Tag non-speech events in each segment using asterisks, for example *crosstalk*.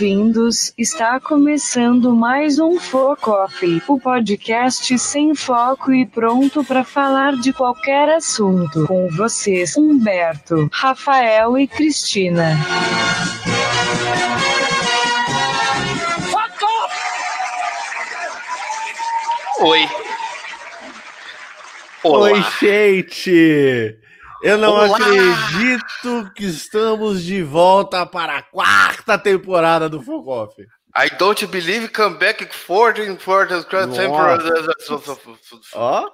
Bem-vindos! Está começando mais um Focoff, o podcast sem foco e pronto para falar de qualquer assunto. Com vocês, Humberto, Rafael e Cristina. Oi. Oi, Olá. gente! Eu não Olá! acredito que estamos de volta para a quarta temporada do Focoff. I don't believe come back for the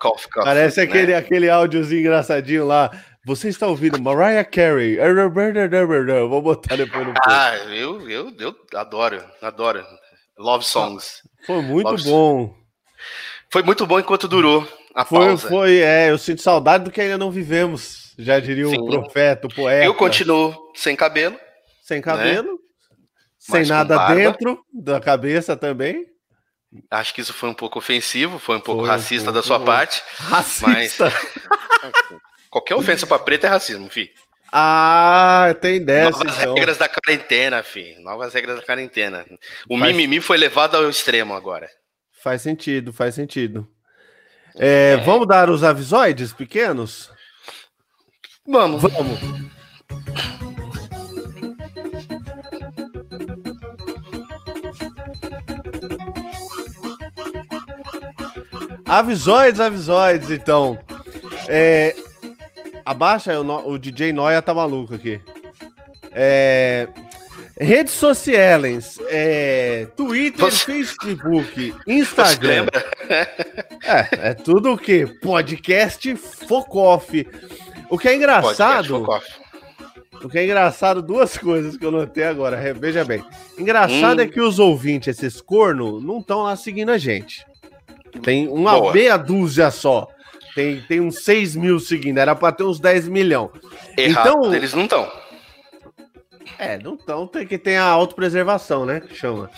Cough, cough, parece né? aquele, aquele áudiozinho engraçadinho lá. Você está ouvindo Mariah Carey. Vou botar depois no post. Ah, eu, eu, eu adoro, adoro. Love songs. Foi muito Love- bom. Foi muito bom enquanto durou a Foi, pausa. foi, é, eu sinto saudade do que ainda não vivemos. Já diria o Sim. profeta, o poeta. Eu continuo sem cabelo. Sem cabelo, sem Mas com nada dentro da cabeça também. Acho que isso foi um pouco ofensivo, foi um pouco Foi racista pouco- da sua parte. Racista. *laughs* Qualquer ofensa pra preto é racismo, fi. Ah, tem dessa, Novas então. regras da quarentena, fi. Novas regras da quarentena. O Faz- mimimi foi levado ao extremo agora. Faz sentido, faz sentido. É, Vamos dar os avisoides pequenos? Vamos. Vamos. Avisoides, avisoides, então. É, abaixa, o, no- o DJ Noia tá maluco aqui. É, redes sociais, é, Twitter, Facebook, Instagram. É, é tudo o quê? Podcast Focoff. O que é engraçado, o que é engraçado, duas coisas que eu notei agora, veja bem. Engraçado Hum. é que os ouvintes, esses corno, não estão lá seguindo a gente. Tem uma Boa. meia dúzia só. Tem, tem uns 6 mil seguindo, era pra ter uns 10 milhão. Errado, Então- eles não estão. É, não tão, tem que ter a autopreservação, né? Que chama.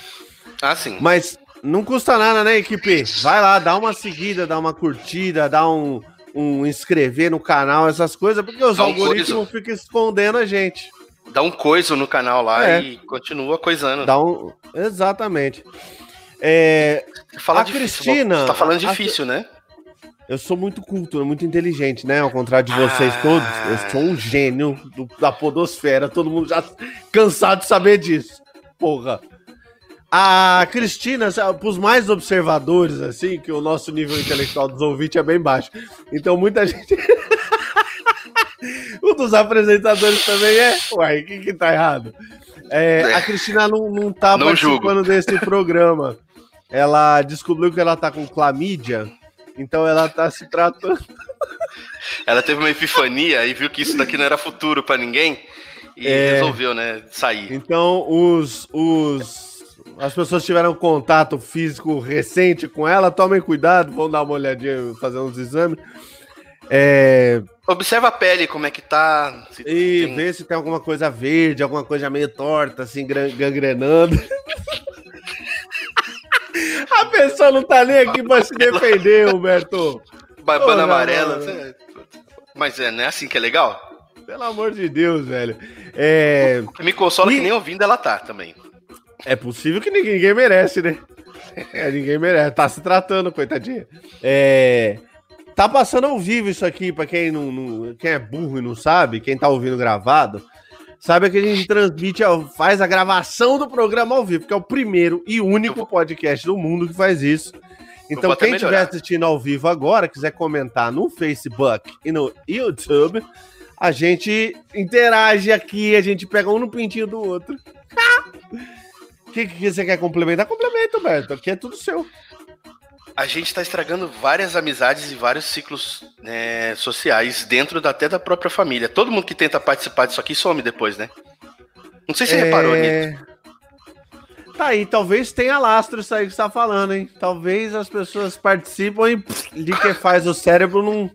Ah, sim. Mas não custa nada, né, equipe? Vai lá, dá uma seguida, dá uma curtida, dá um, um inscrever no canal, essas coisas, porque os Dá um algoritmos ficam escondendo a gente. Dá um coiso no canal lá É. e continua coisando. Dá um. Exatamente. É, Fala A difícil, Cristina- Você tá falando a- difícil, né? eu sou muito culto, muito inteligente, né? Ao contrário de vocês Ah. todos. Eu sou um gênio do- da podosfera. Todo mundo já cansado de saber disso. Porra. A Cristina, para os mais observadores, assim, que o nosso nível intelectual dos ouvintes é bem baixo. Então muita gente. *laughs* um dos apresentadores também é. Uai, o que, que tá errado? É, a Cristina não, não tá Não participando desse programa. Ela descobriu que ela tá com clamídia, então ela tá se tratando. Ela teve uma epifania e viu que isso daqui não era futuro pra ninguém e É. resolveu, né, sair. Então, os, os. As pessoas tiveram contato físico recente com ela, tomem cuidado, vão dar uma olhadinha, fazer uns exames. É, Observa a pele, como é que tá. e tem- ver se tem alguma coisa verde, alguma coisa meio torta, assim, gangrenando. *laughs* A pessoa não tá nem aqui pra se defender, Humberto. Barbana amarela. Mas é, não é assim que é legal? Pelo amor de Deus, velho. É, Me consola E- que nem ouvindo ela tá também. É possível que ninguém, ninguém merece, né? É, ninguém merece. Tá se tratando, coitadinha. É, tá passando ao vivo isso aqui, pra quem, não, não- quem é burro e não sabe, quem tá ouvindo gravado, sabe que a gente transmite, faz a gravação do programa ao vivo, que é o primeiro e único podcast do mundo que faz isso. Então, quem estiver assistindo ao vivo agora, quiser comentar no Facebook e no YouTube, a gente interage aqui, a gente pega um no pintinho do outro. *laughs* O que, que você quer complementar? Complementa, Humberto. Aqui é tudo seu. A gente tá estragando várias amizades e vários ciclos né, sociais dentro da, até da própria família. Todo mundo que tenta participar disso aqui some depois, né? Não sei se você reparou nisso. Tá aí, talvez tenha lastro isso aí que você tá falando, hein? Talvez as pessoas participam e pff, de que faz o cérebro não,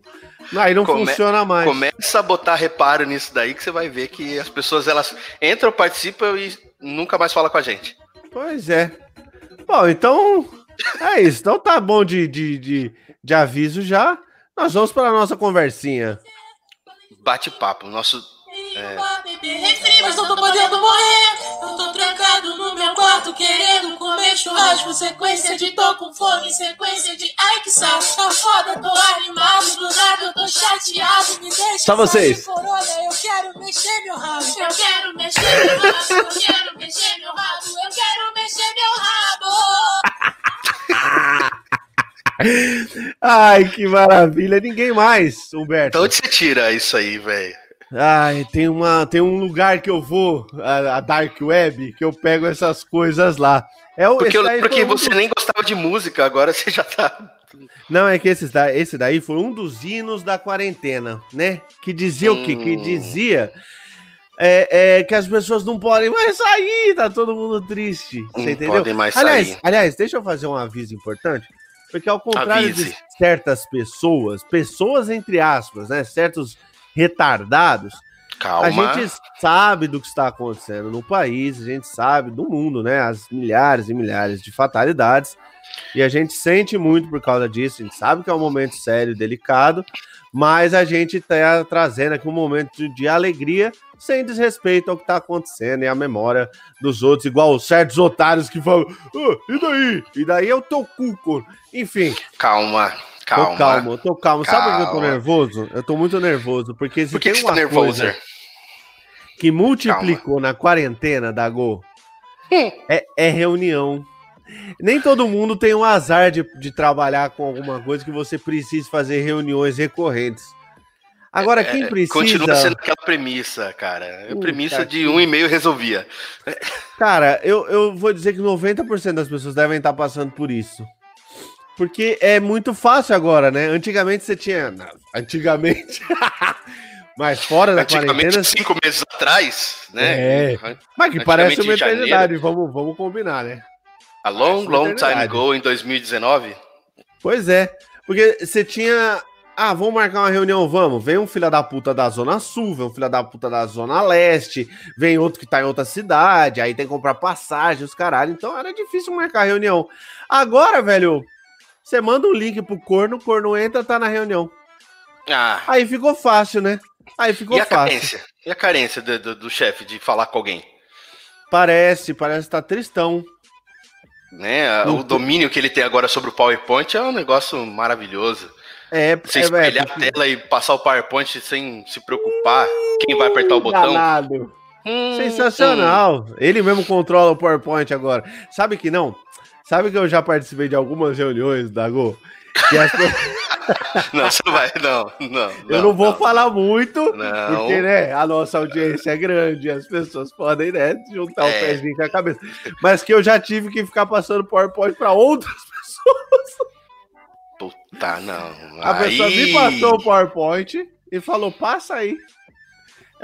Aí não Come- funciona mais. Começa a botar reparo nisso daí que você vai ver que as pessoas elas entram, participam e nunca mais falam com a gente. Pois é. Bom, então é isso. Então tá bom de, de, de, de aviso já. Nós vamos para a nossa conversinha. Bate-papo. Nosso. Mas não tô podendo morrer. Eu tô trancado no meu quarto querendo comer churrasco. Sequência de tô com fome, sequência de ai que saco. Tá foda, tô animado. Do nada eu tô chateado. Me deixa Só vocês. de Corona, eu quero mexer meu rabo. Eu quero mexer meu rabo. Eu quero meu rabo. *laughs* Ai, que maravilha. Ninguém mais, Humberto. Então onde você tira isso aí, velho? Ai, tem, uma, tem um lugar que eu vou, a, a Dark Web, que eu pego essas coisas lá. É o, Porque, eu, porque um você dos- nem gostava de música, agora você já tá. Não, é que esse, da- esse daí foi um dos hinos da quarentena, né? Que dizia o quê? Que Hum. dizia é, é, que as pessoas não podem mais sair, tá todo mundo triste. Você Não entendeu? podem mais aliás, sair. aliás, deixa eu fazer um aviso importante. Porque ao contrário de Avise. certas pessoas, pessoas entre aspas, né? Certos retardados, Calma. a gente sabe do que está acontecendo no país, a gente sabe do mundo, né? As milhares e milhares de fatalidades. E a gente sente muito por causa disso, a gente sabe que é um momento sério, delicado, mas a gente está trazendo aqui um momento de, alegria, sem desrespeito ao que está acontecendo e à memória dos outros, igual certos otários que falam, "Ah, e daí? E daí é o teu cu, corno." Enfim, Calma. Calma. tô calmo, tô calmo. Sabe por que eu tô Calma. nervoso? Eu tô muito nervoso, porque se Por que, tem tá uma nervoso? coisa que multiplicou na quarentena da Go Hum. é, é reunião. Nem todo mundo tem o azar de, de trabalhar com alguma coisa que você precise fazer reuniões recorrentes. Agora, quem precisa. É, Continua sendo aquela premissa, cara. É Puta premissa de um e-mail resolvia. Cara, eu, eu vou dizer que 90% das pessoas devem estar passando por isso. Porque é muito fácil agora, né? Antigamente você tinha. Antigamente. *laughs* Mas fora da Antigamente, quarentena. cinco meses atrás, né? É. Mas que parece uma eternidade. Vamos, vamos combinar, né? A long, Parece uma long time ago, em 2019. Pois é. Porque você tinha. Ah, vamos marcar uma reunião, vamos. Vem um filho da puta da Zona Sul, vem um filho da puta da Zona Leste, vem outro que tá em outra cidade, aí tem que comprar passagem, os caralho. Então era difícil marcar reunião. Agora, velho, você manda um link pro corno, o corno entra, tá na reunião. Ah, Aí ficou fácil, né? Aí ficou e a fácil. carência? E a carência do, do- do chefe de falar com alguém? Parece, parece que tá tristão. Né? O domínio que ele tem agora sobre o PowerPoint é um negócio maravilhoso. É, Você é, espelhar porque- a tela e passar o PowerPoint sem se preocupar quem vai apertar o botão. Danado. Hum, Sensacional. Ele mesmo controla o PowerPoint agora. Sabe que não? Sabe que eu já participei de algumas reuniões da Go? As. *laughs* Não, você não vai. Não, não. eu não vou falar muito, Não. porque né, a nossa audiência é grande, as pessoas podem né, juntar o É. pezinho com a cabeça. Mas que eu já tive que ficar passando PowerPoint para outras *laughs* pessoas. Puta, não. A pessoa me passou o PowerPoint e falou: passa aí.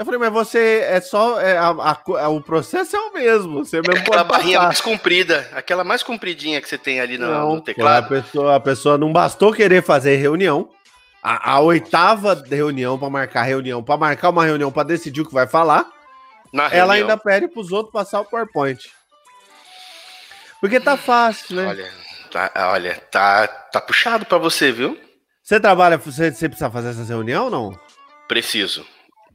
Eu falei, mas você é só. é, a- a é, o processo é o mesmo. Você mesmo Aquela pode barrinha passar. mais comprida, aquela mais compridinha que você tem ali no, Não, no teclado. A pessoa, a pessoa não bastou querer fazer reunião. A, a oitava reunião para marcar reunião, para marcar uma reunião para decidir o que vai falar, Na ela reunião. ainda pede para os outros passar o PowerPoint. Porque tá fácil, né? Olha, tá, olha, tá, tá puxado pra você, viu? Você trabalha, você, você precisa fazer essas reuniões ou não? Preciso.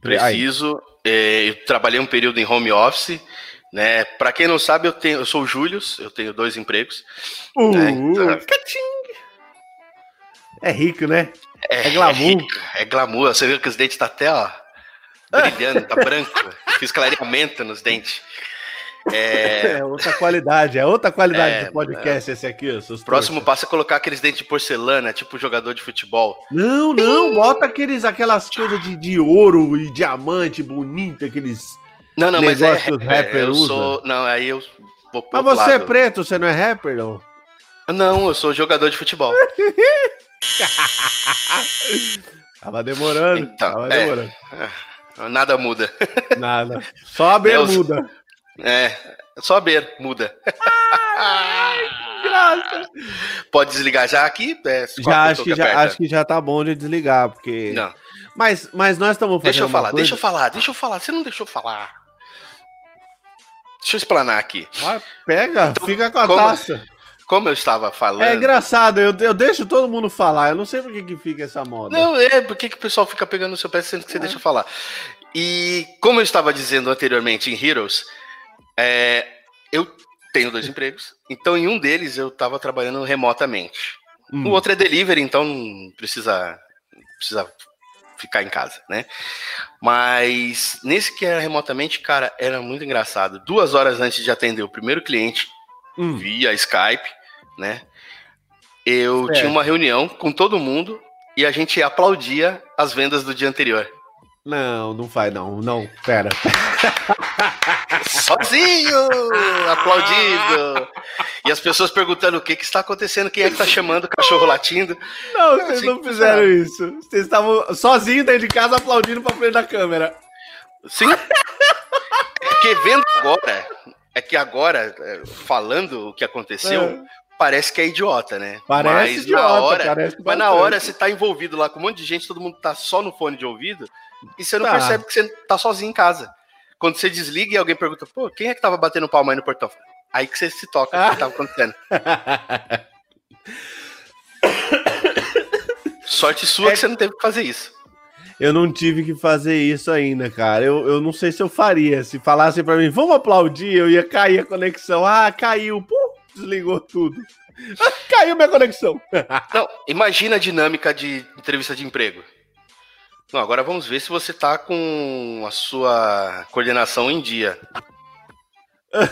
Preciso. É, eu trabalhei um período em home office, né? Para quem não sabe, eu tenho, eu sou o Júlio, eu tenho dois empregos. Uh, É, então- É rico, né? É, É glamour. rico, É, glamour. Você viu que os dentes tá até, ó, brilhando, tá *laughs* branco. Fiz clareamento nos dentes. É, *laughs* É outra qualidade, é outra qualidade É, de podcast esse aqui. próximo trouxas. passo é colocar aqueles dentes de porcelana, tipo jogador de futebol. Não, não, bota aqueles, aquelas coisas de, de ouro e diamante bonito, aqueles. Não, não, mas é, Negócio que os é, rapper eu usa. sou, não, aí eu vou Mas você é lado. preto, você não é rapper, não? Não, eu sou jogador de futebol. *laughs* Tava demorando, Então, tava é. demorando. Nada muda. Nada. Só a bermuda. É, só a ber, muda. Nossa. Pode desligar já aqui? É, Já acho que já, aperta? acho que já tá bom de desligar, porque. Não, Mas, mas nós estamos fazendo. deixa eu falar, coisa- deixa eu falar, deixa eu falar. Você não deixou falar. Deixa eu explanar aqui. Vai, pega, fica com a como- taça. Como eu estava falando. É engraçado, eu, eu deixo todo mundo falar. Eu não sei por que, que fica essa moda. Não, é, por que que o pessoal fica pegando no seu pé sendo que você deixa eu falar? E como eu estava dizendo anteriormente em Heroes, é, eu tenho dois empregos, então em um deles eu estava trabalhando remotamente. Hum. O outro é delivery, então não precisa, precisa ficar em casa, né? Mas nesse que era remotamente, cara, era muito engraçado. Duas horas antes de atender o primeiro cliente, Hum. via Skype, né? Eu Certo. tinha uma reunião com todo mundo e a gente aplaudia as vendas do dia anterior. Não, não faz não. Não, pera. *laughs* Sozinho! aplaudindo! E as pessoas perguntando o que, que está acontecendo, quem é que está chamando o cachorro latindo. Não, vocês Assim não fizeram isso. Vocês estavam sozinhos dentro de casa aplaudindo pra frente da câmera. Sim. É Porque vendo agora, é que agora, é, falando o que aconteceu, É. parece que é idiota, né? Parece mas idiota, na hora, parece Mas na hora você tá envolvido lá com um monte de gente, todo mundo tá só no fone de ouvido, e você não Tá. percebe que você tá sozinho em casa. Quando você desliga e alguém pergunta, pô, quem é que tava batendo palma aí no portão? Aí que você se toca o que tava acontecendo. *laughs* Sorte sua É- que você não teve que fazer isso. Eu não tive que fazer isso ainda, cara. Eu, eu não sei se eu faria. Se falassem pra mim, vamos aplaudir, eu ia cair a conexão. Ah, caiu. Pum, desligou tudo. Ah, *laughs* caiu minha conexão. Não, imagina a dinâmica de entrevista de emprego. Não, agora vamos ver se você tá com a sua coordenação em dia. *laughs*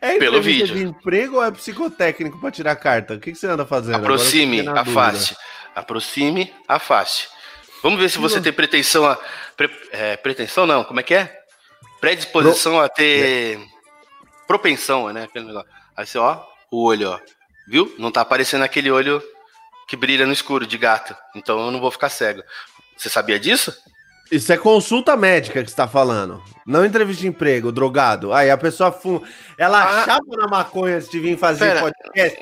É Pelo vídeo. de emprego ou é psicotécnico pra tirar carta? O que, que você anda fazendo? Aproxime, afaste. Aproxime, afaste. Vamos ver se você tem pretensão a. pre- é, pretensão não, como é que é? Predisposição a ter. Propensão, né? Aí você, ó, o olho, ó. Viu? Não tá aparecendo aquele olho que brilha no escuro de gato. Então eu não vou ficar cego. Você sabia disso? Isso é consulta médica que você tá falando. Não entrevista de emprego, drogado. Aí a pessoa fuma. Ela Ah. chapa na maconha antes de vir fazer Pera. podcast.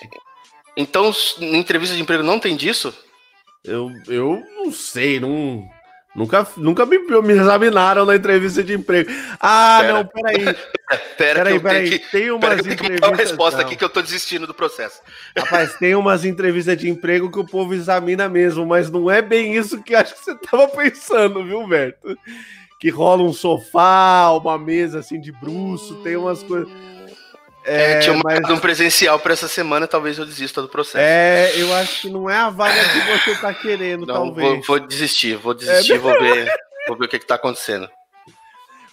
Então, em entrevista de emprego não tem disso? Eu, eu não sei, não. Nunca, nunca me, me examinaram na entrevista de emprego. Ah, Pera. não, peraí. *laughs* Pera, Peraí, eu peraí. que. Tem umas Pera que mandar uma entrevistas. resposta não. aqui que eu tô desistindo do processo. Rapaz, tem umas entrevistas de emprego que o povo examina mesmo, mas não é bem isso que acho que você tava pensando, viu, Berto? Que rola um sofá, uma mesa assim de bruxo, tem umas coisas. É, tinha mas- marcado um presencial pra essa semana, talvez eu desista do processo. É, eu acho que não é a vaga que você tá querendo, Não, talvez. vou, vou desistir, vou desistir, vou ver, vou ver o que, que tá acontecendo.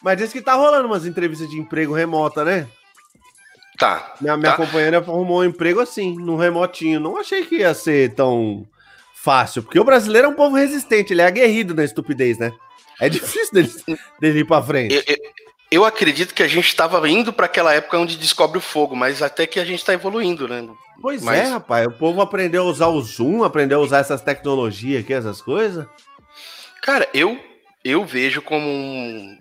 Mas diz que tá rolando umas entrevistas de emprego remota, né? Tá. Minha, minha Tá. companheira arrumou um emprego assim, no remotinho. Não achei que ia ser tão fácil, porque o brasileiro é um povo resistente, ele é aguerrido na estupidez, né? É difícil dele, dele ir pra frente. Eu, eu- eu acredito que a gente estava indo para aquela época onde descobre o fogo, mas até que a gente tá evoluindo, né? Pois mas- é, rapaz. O povo aprendeu a usar o Zoom, aprendeu a usar essas tecnologias aqui, essas coisas. Cara, eu, eu vejo como um-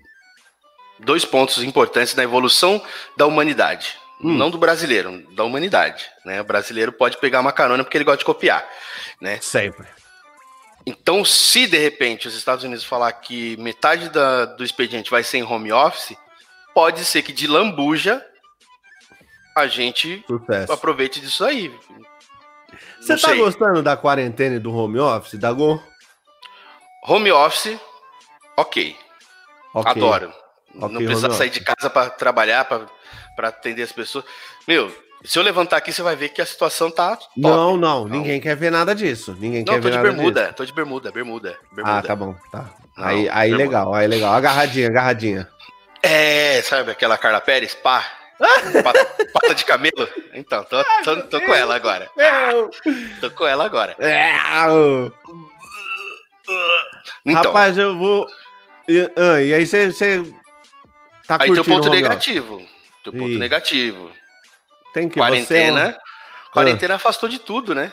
dois pontos importantes na evolução da humanidade. Hum. Não do brasileiro, da humanidade. Né? O brasileiro pode pegar uma carona porque ele gosta de copiar. Né? Sempre. Então, se de repente os Estados Unidos falar que metade da- do expediente vai ser em home office, pode ser que de lambuja a gente Sucesso. aproveite disso aí. Você tá sei. gostando da quarentena e do home office, Dagon? Home office, ok. Ok. Adoro. Ok, não precisa sair de casa para trabalhar, para atender as pessoas. Meu, se eu levantar aqui, você vai ver que a situação tá top. Não, não, ninguém quer ver nada disso. Ninguém Não, quer tô ver de nada bermuda, disso. tô de bermuda, bermuda, bermuda. Ah, tá bom, tá. Não, aí aí bermuda. legal, aí legal. Agarradinha, agarradinha. É, sabe aquela Carla Pérez? Pá. Pata, pata de camelo? Então, tô, tô, tô com ela agora. Tô com ela agora. Então, Rapaz, eu vou. E, ah, e aí você. Tá aí tem ponto negativo. Tem o ponto Ih. negativo. Tem que Quarentena. Você... é Ah. Quarentena afastou de tudo, né?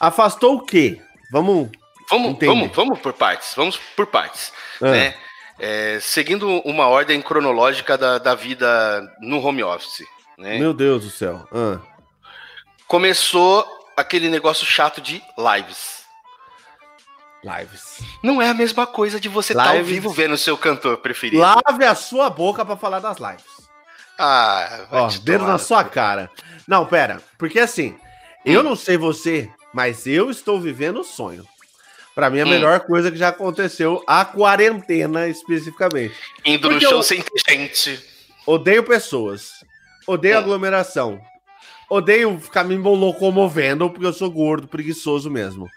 Afastou o quê? Vamos. Vamos, vamos, vamos por partes. Vamos por partes. Ah, né? É, seguindo uma ordem cronológica da, da vida no home office. né? Meu Deus do céu. Ah. Começou aquele negócio chato de lives. Lives. Não é a mesma coisa de você estar ao Lives. vivo vendo o seu cantor preferido. Lave a sua boca pra falar das lives. Ah, vai Ó, dedo na sua cara. Não, pera. Porque assim, eu não sei você, mas eu estou vivendo o sonho. Pra mim, a Hum. melhor coisa que já aconteceu, a quarentena especificamente. Indo no Porque show eu- sem gente. Odeio pessoas. Odeio Hum. aglomeração. Odeio ficar me locomovendo, porque eu sou gordo, preguiçoso mesmo.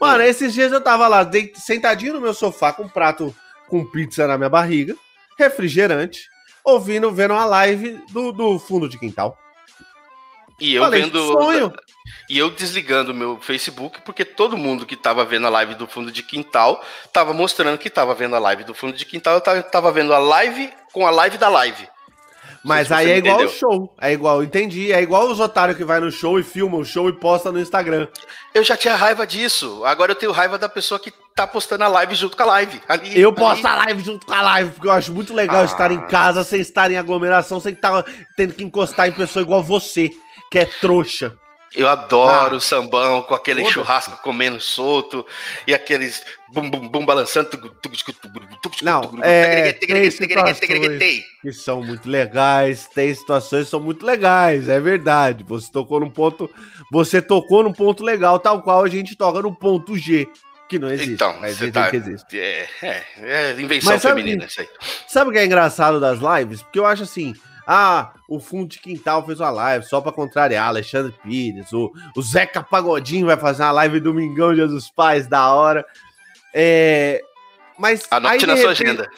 Mano, esses dias eu tava lá, sentadinho no meu sofá, com um prato com pizza na minha barriga, refrigerante, ouvindo, vendo uma live do, do fundo de quintal. E eu Falei, vendo. sonho. E eu desligando o meu Facebook, porque todo mundo que tava vendo a live do fundo de quintal tava mostrando que tava vendo a live do fundo de quintal. Eu tava, tava vendo a live com a live da live. Mas aí é igual o entendeu. show. É igual, entendi. É igual os otários que vai no show e filma o show e posta no Instagram. Eu já tinha raiva disso. Agora eu tenho raiva da pessoa que tá postando a live junto com a live. Ali, Eu ali. posto a live junto com a live, porque eu acho muito legal Ah. estar em casa sem estar em aglomeração, sem estar tendo que encostar em pessoa igual você, que é trouxa. Eu adoro Ah. o sambão com aquele Foda-se. churrasco comendo solto e aqueles bum bum bum balançando. Não, é, tem situações. Que são muito legais, tem situações que são muito legais, é verdade. Você tocou num ponto, você tocou num ponto legal, tal qual a gente toca no ponto G, que não existe, Então, mas você tá. que existe. É, é, é invenção Mas sabe feminina isso aí. Sabe o que é engraçado das lives? Porque eu acho assim, ah, o fundo de quintal fez uma live só pra contrariar Alexandre Pires, o, o Zeca Pagodinho vai fazer uma live domingão, dia dos pais, da hora. É, mas Anote aí, na sua repente- agenda.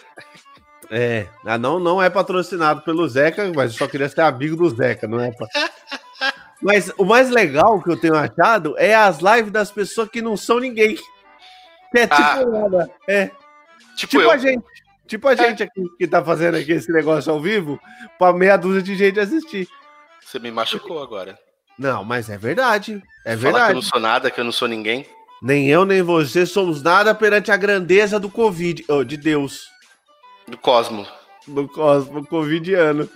É, ah, não, não é patrocinado pelo Zeca, mas eu só queria ser amigo do Zeca, não é? pa- *laughs* Mas o mais legal que eu tenho achado é as lives das pessoas que não são ninguém. Que é tipo Ah. nada. É, Tipo, tipo a gente. Tipo a gente aqui que tá fazendo aqui esse negócio ao vivo, pra meia dúzia de gente assistir. Você me machucou agora. Não, mas é verdade. É Falar que eu verdade. não sou nada, que eu não sou ninguém. Nem eu, nem você somos nada perante a grandeza do Covid, oh, de Deus. Do Cosmo. do cosmo covidiano.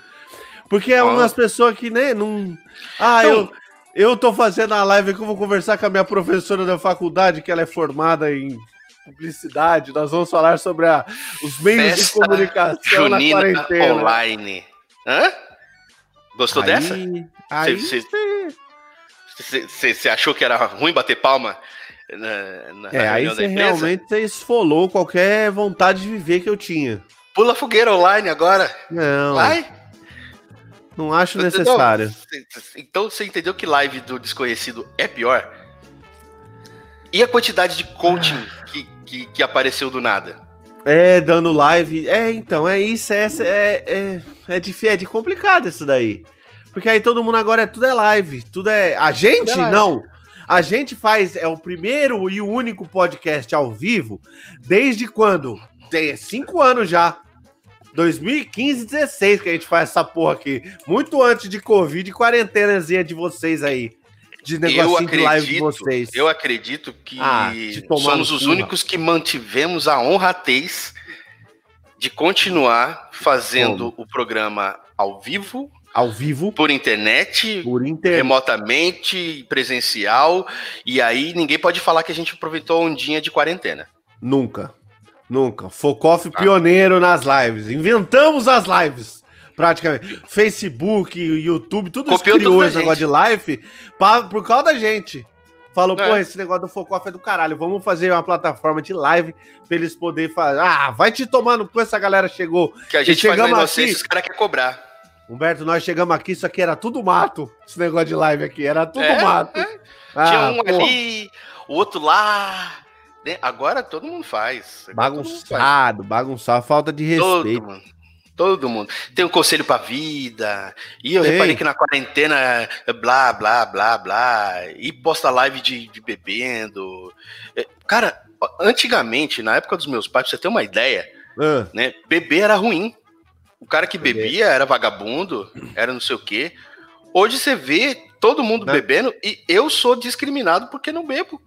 Porque é Ah. umas pessoas que, né, não. Ah, Não. eu, eu tô fazendo a live aqui, eu vou conversar com a minha professora da faculdade, que ela é formada em publicidade. Nós vamos falar sobre a- os meios de Festa comunicação na Junina quarentena. online. Hã? Gostou dessa? Aí, aí Cê- cê- Você achou que era ruim bater palma na, na é, aí você realmente cê esfolou qualquer vontade de viver que eu tinha. Pula fogueira online agora. Não, Vai. não acho necessário. Então você entendeu que live do desconhecido é pior? E a quantidade de coaching que, que, que apareceu do nada? É, dando live. É, então, é isso. É, é, é, é, de, é de complicado isso daí. Porque aí todo mundo agora é tudo é live. Tudo é. A gente, é não. A gente faz. É o primeiro e o único podcast ao vivo desde quando? Tem cinco anos já. 2015, 16 que a gente faz essa porra aqui. Muito antes de Covid e quarentenazinha de vocês aí. De Eu negocinho de live de acredito, vocês. eu acredito que Ah, somos os únicos que mantivemos a honratez de continuar fazendo o programa ao vivo, Ao vivo, por internet, por internet. remotamente, presencial, e aí ninguém pode falar que a gente aproveitou a ondinha de quarentena. Nunca. Nunca. Focoff pioneiro nas lives. Inventamos as lives. Praticamente. Facebook, YouTube, tudo isso Copiou criou esse negócio de live pra- por causa da gente. Falou, É. pô, esse negócio do Focoff é do caralho. Vamos fazer uma plataforma de live pra eles poderem fazer. Ah, vai te tomando com essa galera chegou. Que a gente faz chegamos inocência aqui- os caras querem cobrar. Humberto, nós chegamos aqui, isso aqui era tudo mato. Esse negócio de live aqui, era tudo É, mato. Tinha Ah, um pô, ali, o outro lá. né? Agora todo mundo faz. Agora todo mundo faz. Bagunçado, bagunçado, falta de Todo respeito. mundo. Todo mundo. Tem um conselho pra vida. E eu Tem. reparei que na quarentena, blá, blá, blá, blá. E posta live de, de bebendo. É, Cara, antigamente, na época dos meus pais, pra você ter uma ideia, Ah, né? Beber era ruim. O cara que bebia era vagabundo, era não sei o quê. Hoje você vê todo mundo Né? bebendo e eu sou discriminado porque não bebo.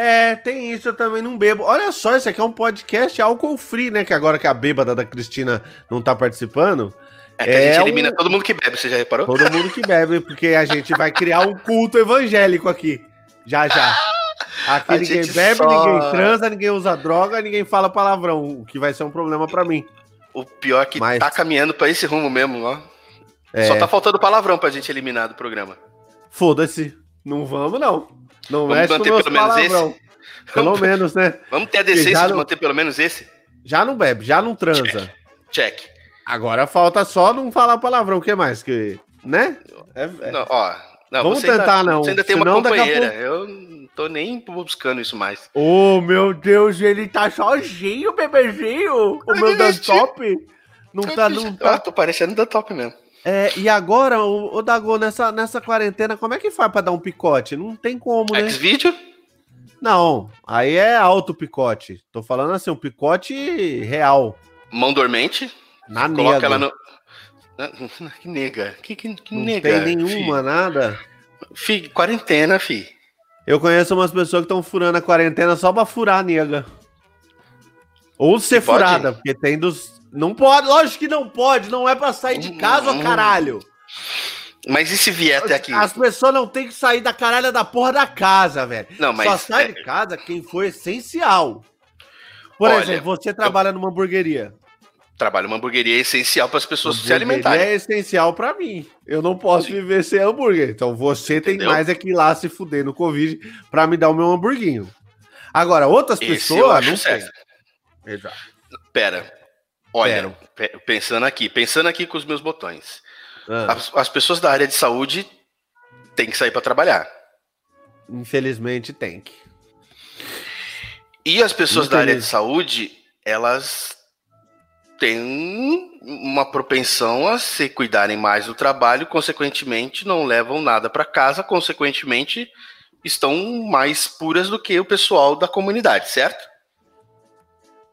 É, tem isso, eu também não bebo. Olha só, esse aqui é um podcast álcool free, né? Que agora que a bêbada da Cristina não tá participando, É que a gente É elimina um- todo mundo que bebe, você já reparou? Todo mundo que bebe, porque a gente vai criar um culto evangélico aqui. Já, já. *laughs* Aqui A ninguém bebe, só- ninguém transa, ninguém usa droga, ninguém fala palavrão, o que vai ser um problema pra mim. O pior é que Mas- tá caminhando pra esse rumo mesmo, ó. É, Só tá faltando palavrão pra gente eliminar do programa. Foda-se. Não vamos, não. Não Vamos mexe manter pelo menos palavrão. Pelo menos, né? Vamos ter a decência de não- manter pelo menos esse? Já não bebe, já não transa. Check. Agora falta só não falar palavrão. O que mais? Que, né? É- é- Não, ó, não, Vamos você ainda- tentar, não. Você ainda tem uma Senão, daqui a companheira. Eu não tô nem buscando isso mais. Oh, meu Deus, ele tá sozinho, bebezinho. O meu desktop não tá, não Ah, tá. tô parecendo da top mesmo. É, e agora, o, o Dago, nessa, nessa quarentena, como é que faz pra dar um picote? Não tem como, né? X-Video? Não, aí é alto picote. Tô falando assim, um picote real. Mão dormente? Na Coloca nega. ela no. Que nega. Que, que, que Não nega. tem nenhuma, nada. Fi. Fi, quarentena, fi. Eu conheço umas pessoas que estão furando a quarentena só pra furar a nega. Ou ser furada, porque tem dos. Não pode, lógico que não pode, não é pra sair de casa, Hum. caralho. Mas e se vier até aqui? As pessoas não têm que sair da caralha da porra da casa, velho. Não, mas. Só sai é, de casa quem for essencial. Por Olha, exemplo, você trabalha numa hamburgueria. trabalho uma hamburgueria é essencial para as pessoas se alimentarem. é essencial pra mim. Eu não posso viver sem hambúrguer. Então você tem Entendeu? mais é que ir lá se fuder no Covid pra me dar o meu hamburguinho. Agora, outras Esse eu pessoas não certo. tem. Exato. Pera. Olha, pe- pensando aqui, pensando aqui com os meus botões. Ah, As, as pessoas da área de saúde têm que sair para trabalhar. infelizmente tem que. E as pessoas da área de saúde, elas têm uma propensão a se cuidarem mais do trabalho, consequentemente não levam nada para casa, consequentemente estão mais puras do que o pessoal da comunidade, certo?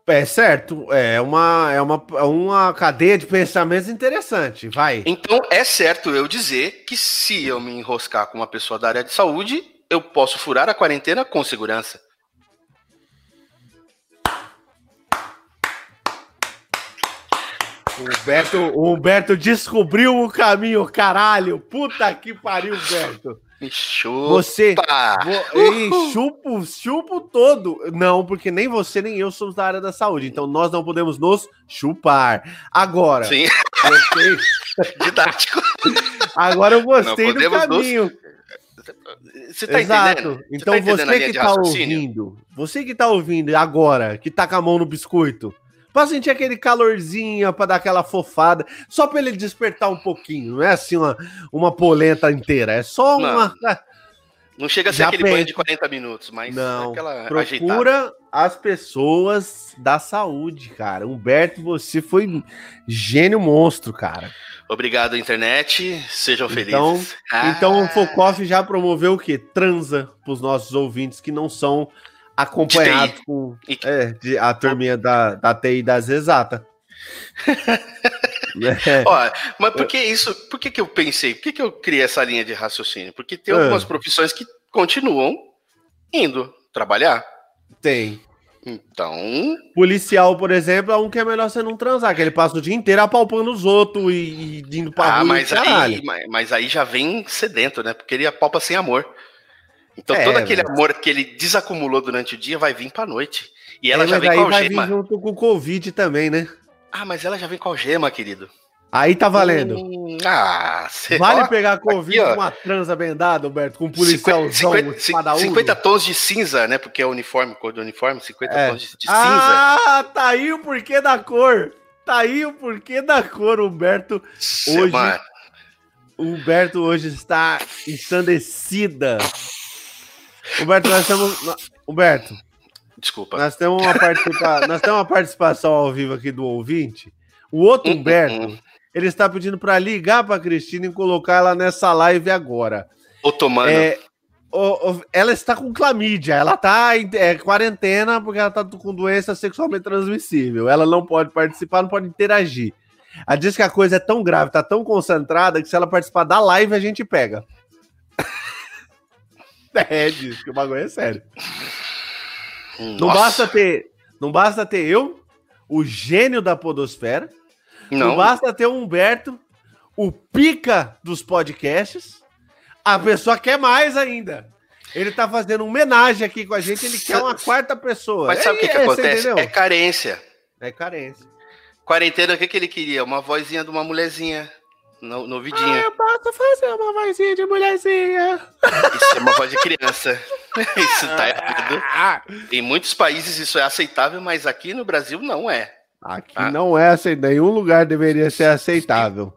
É certo, é uma, é uma, é uma cadeia de pensamentos interessante. Vai. Então é certo eu dizer que se eu me enroscar com uma pessoa da área de saúde, eu posso furar a quarentena com segurança. O Humberto, o Humberto descobriu o caminho, caralho. Puta que pariu, Humberto. Me chupa. Você. Vo- Ei, chupo, chupo todo. Não, porque nem você nem eu somos da área da saúde. Então nós não podemos nos chupar. Agora, Sim, gostei, *laughs* didático. agora eu gostei do podemos nos- caminho. Você tá Exato. entendendo? Então tá entendendo você linha que de tá ouvindo, você que tá ouvindo agora, que tá com a mão no biscoito, pra sentir aquele calorzinho, pra dar aquela fofada, só pra ele despertar um pouquinho, não é assim uma, uma polenta inteira, é só Não. uma... Não chega a ser Já aquele banho penso. de 40 minutos, mas Não, aquela ajeitada. Procura as pessoas da saúde, cara. Humberto, você foi gênio monstro, cara. Obrigado, internet. Sejam Então- felizes. Ah, Então o Focoff já promoveu o quê? Transa pros nossos ouvintes que não são acompanhados com é, de- a turminha da, da TI das exatas. *laughs* É, Ó, mas por que isso? Por que, que eu pensei? Por que, que eu criei essa linha de raciocínio? Porque tem Ah. algumas profissões que continuam indo trabalhar. tem. Então, Policial, por exemplo, é um que é melhor você não transar, que ele passa o dia inteiro apalpando os outros e, e indo pra ah, rua mas aí, mas, mas aí já vem sedento, né? Porque ele apalpa sem amor. Então É, todo aquele mas- amor que ele desacumulou durante o dia vai vir pra noite. E É, ela já mas vem com vai vir algema. junto com o Covid também, né? Ah, mas ela já vem com algema, querido. Aí tá valendo. Hum, ah, Vale ó, pegar Covid ó. com uma transa bendada, Humberto, com um policialzão, 50, espadaúdo? 50 tons de cinza, né? Porque é o uniforme, cor do uniforme, 50 É. tons de, de cinza. Ah, tá aí o porquê da cor. Tá aí o porquê da cor, Humberto. hoje- Humberto hoje está ensandecida. Humberto, nós estamos. Humberto, desculpa. nós temos uma, participa... *laughs* nós temos uma participação ao vivo aqui do ouvinte. O outro Hum, Humberto, hum, hum. ele está pedindo para ligar para Cristina e colocar ela nessa live agora. Otomano. É, ela está com clamídia, ela está em é, quarentena porque ela está com doença sexualmente transmissível. Ela não pode participar, não pode interagir. Ela diz que a coisa é tão grave, tá tão concentrada que se ela participar da live a gente pega. *laughs* é, diz que o bagulho é sério. Não Nossa. basta ter, não basta ter eu, o gênio da podosfera, Não. Não, basta ter o Humberto, o pica dos podcasts, a pessoa quer mais ainda. Ele tá fazendo uma homenagem aqui com a gente, ele quer uma quarta pessoa. mas sabe o que, É- que é, você acontece? É carência. É carência. Quarentena, o que, que ele queria? Uma vozinha de uma mulherzinha no, no vidinho. posso fazer uma vozinha de mulherzinha. Isso é uma voz de criança. *laughs* Isso tá errado. Ah, Em muitos países isso é aceitável, mas aqui no Brasil não é. Aqui Ah. não é assim, nenhum lugar deveria ser aceitável.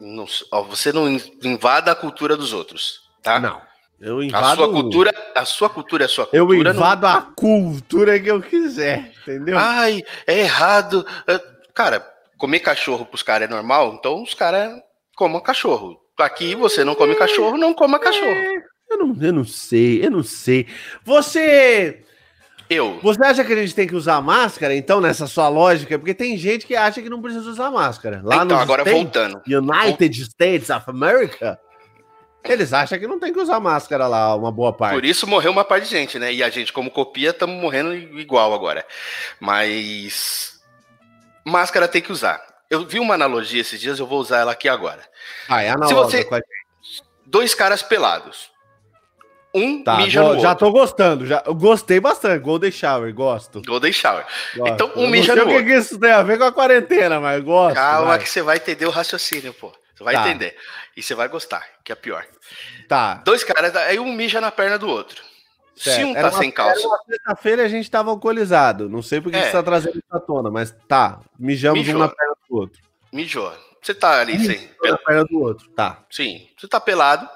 Não- você não in- invada a cultura dos outros, tá? Não. Eu A invado. sua cultura, a sua cultura é a sua Eu cultura. não- invado a cultura que eu quiser, entendeu? Ai, é errado. É, Cara, comer cachorro pros caras é normal, então os caras comam cachorro. Aqui você não come cachorro, não coma cachorro. Eu não, eu não sei, eu não sei. Você. Eu. Você acha que a gente tem que usar máscara, então, nessa sua lógica? Porque tem gente que acha que não precisa usar máscara. Lá então, agora States, voltando. United States of America, eles acham que não tem que usar máscara lá, uma boa parte. Por isso morreu uma parte de gente, né? E a gente, como copia, estamos morrendo igual agora. Mas. Máscara tem que usar. Eu vi uma analogia esses dias, eu vou usar ela aqui agora. Ah, é Se analoga você- Dois caras pelados. Um Tá, mija no já outro. tô gostando, já, eu gostei bastante. Golden Shower, gosto. Golden Shower. gosto. Então, um Eu não mija sei no o que, outro. que isso tem a ver com a quarentena, mas gosto. Calma que você vai entender o raciocínio, pô. Você vai Tá. entender. E você vai gostar, que é pior. Tá. Dois caras, aí um mija na perna do outro. Se certo. um Era tá uma- sem calça, sexta-feira a gente tava alcoolizado. Não sei por que É. você tá trazendo isso à tona, mas tá. Mijamos Mijou. um na perna do outro. mijou. Você tá ali sem. Um na perna do outro. Tá. Sim, você tá pelado,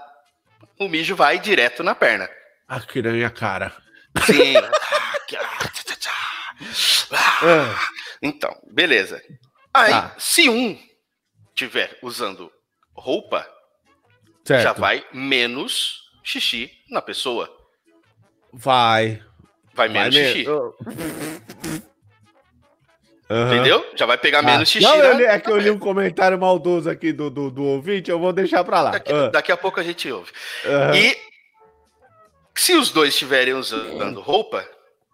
o mijo vai direto na perna. Ah, que na minha cara. Sim. *laughs* Ah, então, beleza. Aí, Tá. se um tiver usando roupa, certo. já vai menos xixi na pessoa. Vai. Vai Vai menos xixi. mesmo. Aham. Entendeu? Já vai pegar Ah, menos xixi. Não, li- é que eu li um comentário maldoso aqui do, do, do ouvinte, eu vou deixar pra lá. Daqui, Ah, daqui a pouco a gente ouve. aham. E se os dois estiverem usando roupa,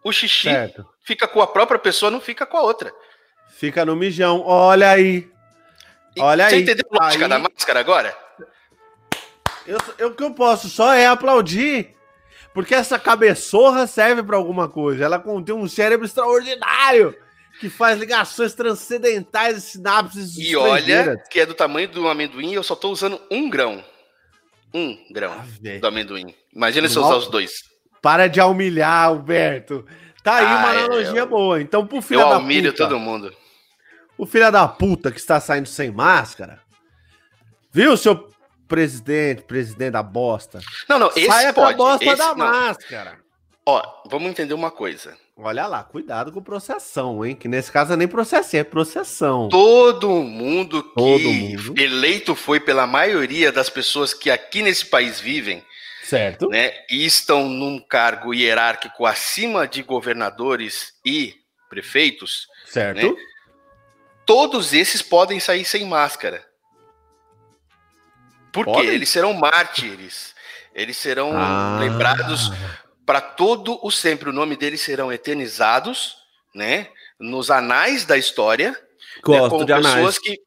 o xixi Certo. fica com a própria pessoa, não fica com a outra. Fica no mijão. Olha aí. E Olha Você aí. entendeu a lógica Aí- da máscara agora? Eu, eu- o que eu posso só é aplaudir. Porque essa cabeçorra serve pra alguma coisa. Ela contém um cérebro extraordinário que faz ligações transcendentais e sinapses E olha que é do tamanho do amendoim e eu só tô usando um grão. Um grão Ah, do amendoim. Imagina se eu usar os dois. Para de humilhar, Alberto. Tá aí uma Ah, é, analogia eu- boa. Então, pro filho Eu da humilho puta, todo mundo. o filho da puta que está saindo sem máscara, viu, seu presidente, presidente da bosta? Não, não, esse Saia pode. bosta esse, da não. máscara. Ó, vamos entender uma coisa. Olha lá, cuidado com processão, hein? Que nesse caso é nem processão, é processão. Todo mundo que Todo mundo. eleito foi pela maioria das pessoas que aqui nesse país vivem, Certo? né, e estão num cargo hierárquico acima de governadores e prefeitos, Certo? né? todos esses podem sair sem máscara. Porque Podem? eles serão mártires. Eles serão Ah. lembrados para todo o sempre. O nome deles serão eternizados, né? Nos anais da história. né, Gosto como de anais. pessoas que.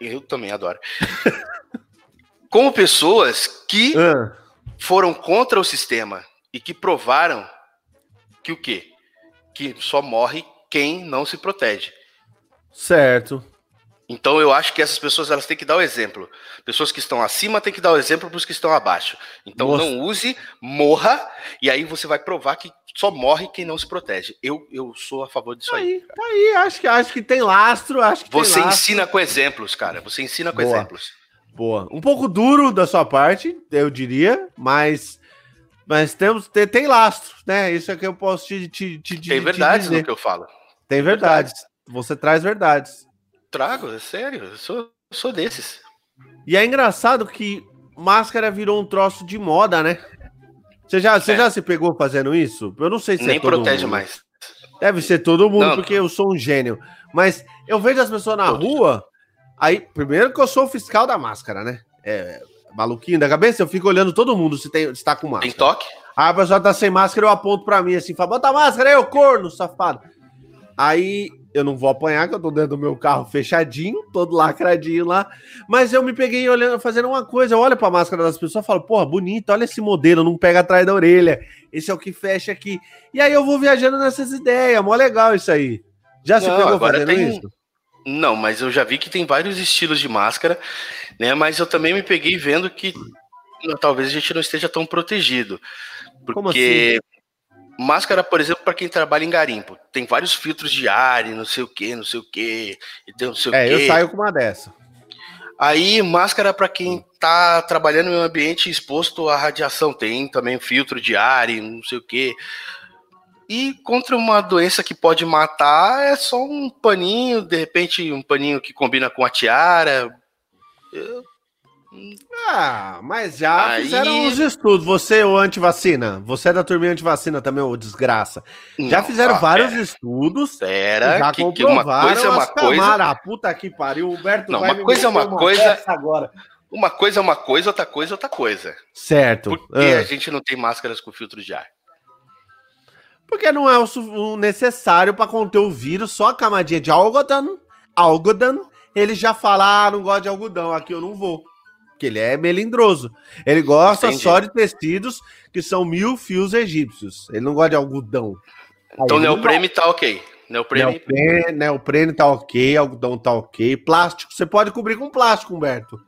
Eu também adoro. *laughs* como pessoas que Ah, foram contra o sistema e que provaram que o quê? Que só morre quem não se protege. certo. Então eu acho que essas pessoas elas têm que dar o exemplo. Pessoas que estão acima têm que dar o exemplo para os que estão abaixo. Então Nossa. não use, morra, e aí você vai provar que só morre quem não se protege. Eu, eu sou a favor disso Tá aí. aí, tá aí. Acho que, acho que tem lastro, acho que Você tem ensina com exemplos, cara. Você ensina com Boa. exemplos. Boa. Um pouco duro da sua parte, eu diria, mas mas temos tem, tem lastro, né? Isso é que eu posso te, te, te, te Tem verdade dizer. no que eu falo. Tem verdades. Você traz verdades. Trago, é sério. Eu sou, eu sou desses. E é engraçado que máscara virou um troço de moda, né? Você já, você É. já se pegou fazendo isso? Eu não sei se Nem é todo protege mundo. mais. Deve ser todo mundo, Não. porque eu sou um gênio. Mas eu vejo as pessoas na rua, aí, primeiro que eu sou o fiscal da máscara, né? É, maluquinho da cabeça, eu fico olhando todo mundo se, tem, se tá com máscara. Tem toque? Aí a pessoa tá sem máscara, eu aponto pra mim assim, fala, bota a máscara aí, ô corno, safado. Aí eu não vou apanhar, que eu tô dentro do meu carro fechadinho, todo lacradinho lá. Mas eu me peguei olhando, fazendo uma coisa. Eu olho pra máscara das pessoas e falo, porra, bonito, olha esse modelo, não pega atrás da orelha. Esse é o que fecha aqui. E aí eu vou viajando nessas ideias, mó legal isso aí. Já se Não, pegou fazendo tem- isso? Não, mas eu já vi que tem vários estilos de máscara, né? Mas eu também me peguei vendo que talvez a gente não esteja tão protegido. Como assim? Máscara, por exemplo, para quem trabalha em garimpo, tem vários filtros de ar e não sei o que, não sei o que, e tem não sei o É, quê. eu saio com uma dessa. Aí, máscara para quem tá trabalhando em um ambiente exposto à radiação, tem também filtro de ar e não sei o que. E contra uma doença que pode matar, é só um paninho, de repente um paninho que combina com a tiara. Ah, mas já Aí- fizeram os estudos. Você, o antivacina, você é da turminha antivacina também, ô desgraça. Já Não, fizeram ah, vários estudos. Pera, já que, que uma coisa é uma coisa. Ah, puta que pariu. Humberto Não, vai uma me coisa é meter uma coisa- agora. uma coisa é uma coisa, outra coisa é outra coisa. Certo. Por que Ah. a gente não tem máscaras com filtro de ar? Porque não é o, necessário para conter o vírus, só a camadinha de algodão, algodão, ele já fala, ah, não gosto de algodão, aqui eu não vou. Porque ele é melindroso. Ele gosta Entendi. só de tecidos que são mil fios egípcios. Ele não gosta de algodão. Então, neoprene tá ok. Neoprene, Neoprene, neoprene tá ok, algodão tá ok. Plástico, você pode cobrir com plástico, Humberto.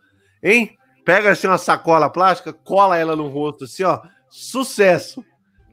Hein? Pega assim uma sacola plástica, cola ela no rosto, assim, ó. Sucesso.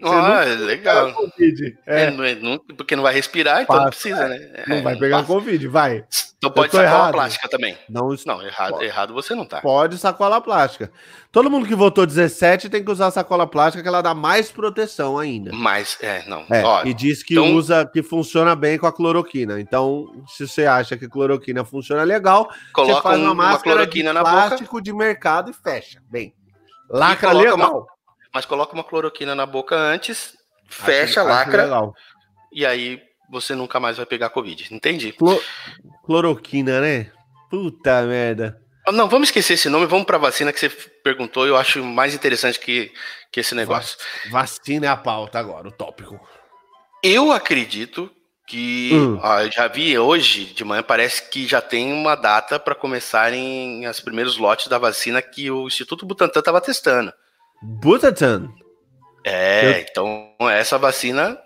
Você ah, nunca legal. Covid. É, É, não é- não- porque não vai respirar, então não Passa, precisa, né? não É, vai pegar passa. Covid, vai. Então pode sacar errado. uma plástica também. Não, Não, errado, Pode. errado você não tá. pode sacola plástica. Todo mundo que votou 17 tem que usar sacola plástica, que ela dá mais proteção ainda. Mas, é, não. É, Ó, e diz que então- usa, que funciona bem com a cloroquina. Então, se você acha que cloroquina funciona legal, você coloca faz um- uma uma, máscara cloroquina de na boca, plástico de mercado e fecha. Bem, lacra legal. Mas coloca uma cloroquina na boca antes, fecha, acho lacra, legal. e aí você nunca mais vai pegar Covid. Entendi. Clo- Cloroquina, né? Puta merda. Ah, Não, vamos esquecer esse nome, vamos pra vacina que você perguntou, eu acho mais interessante que, que esse negócio. Vacina é a pauta agora, o tópico. Eu acredito que Hum. ó, eu já vi hoje de manhã, parece que já tem uma data para começarem os primeiros lotes da vacina que o Instituto Butantan estava testando. Butantan. É, então essa vacina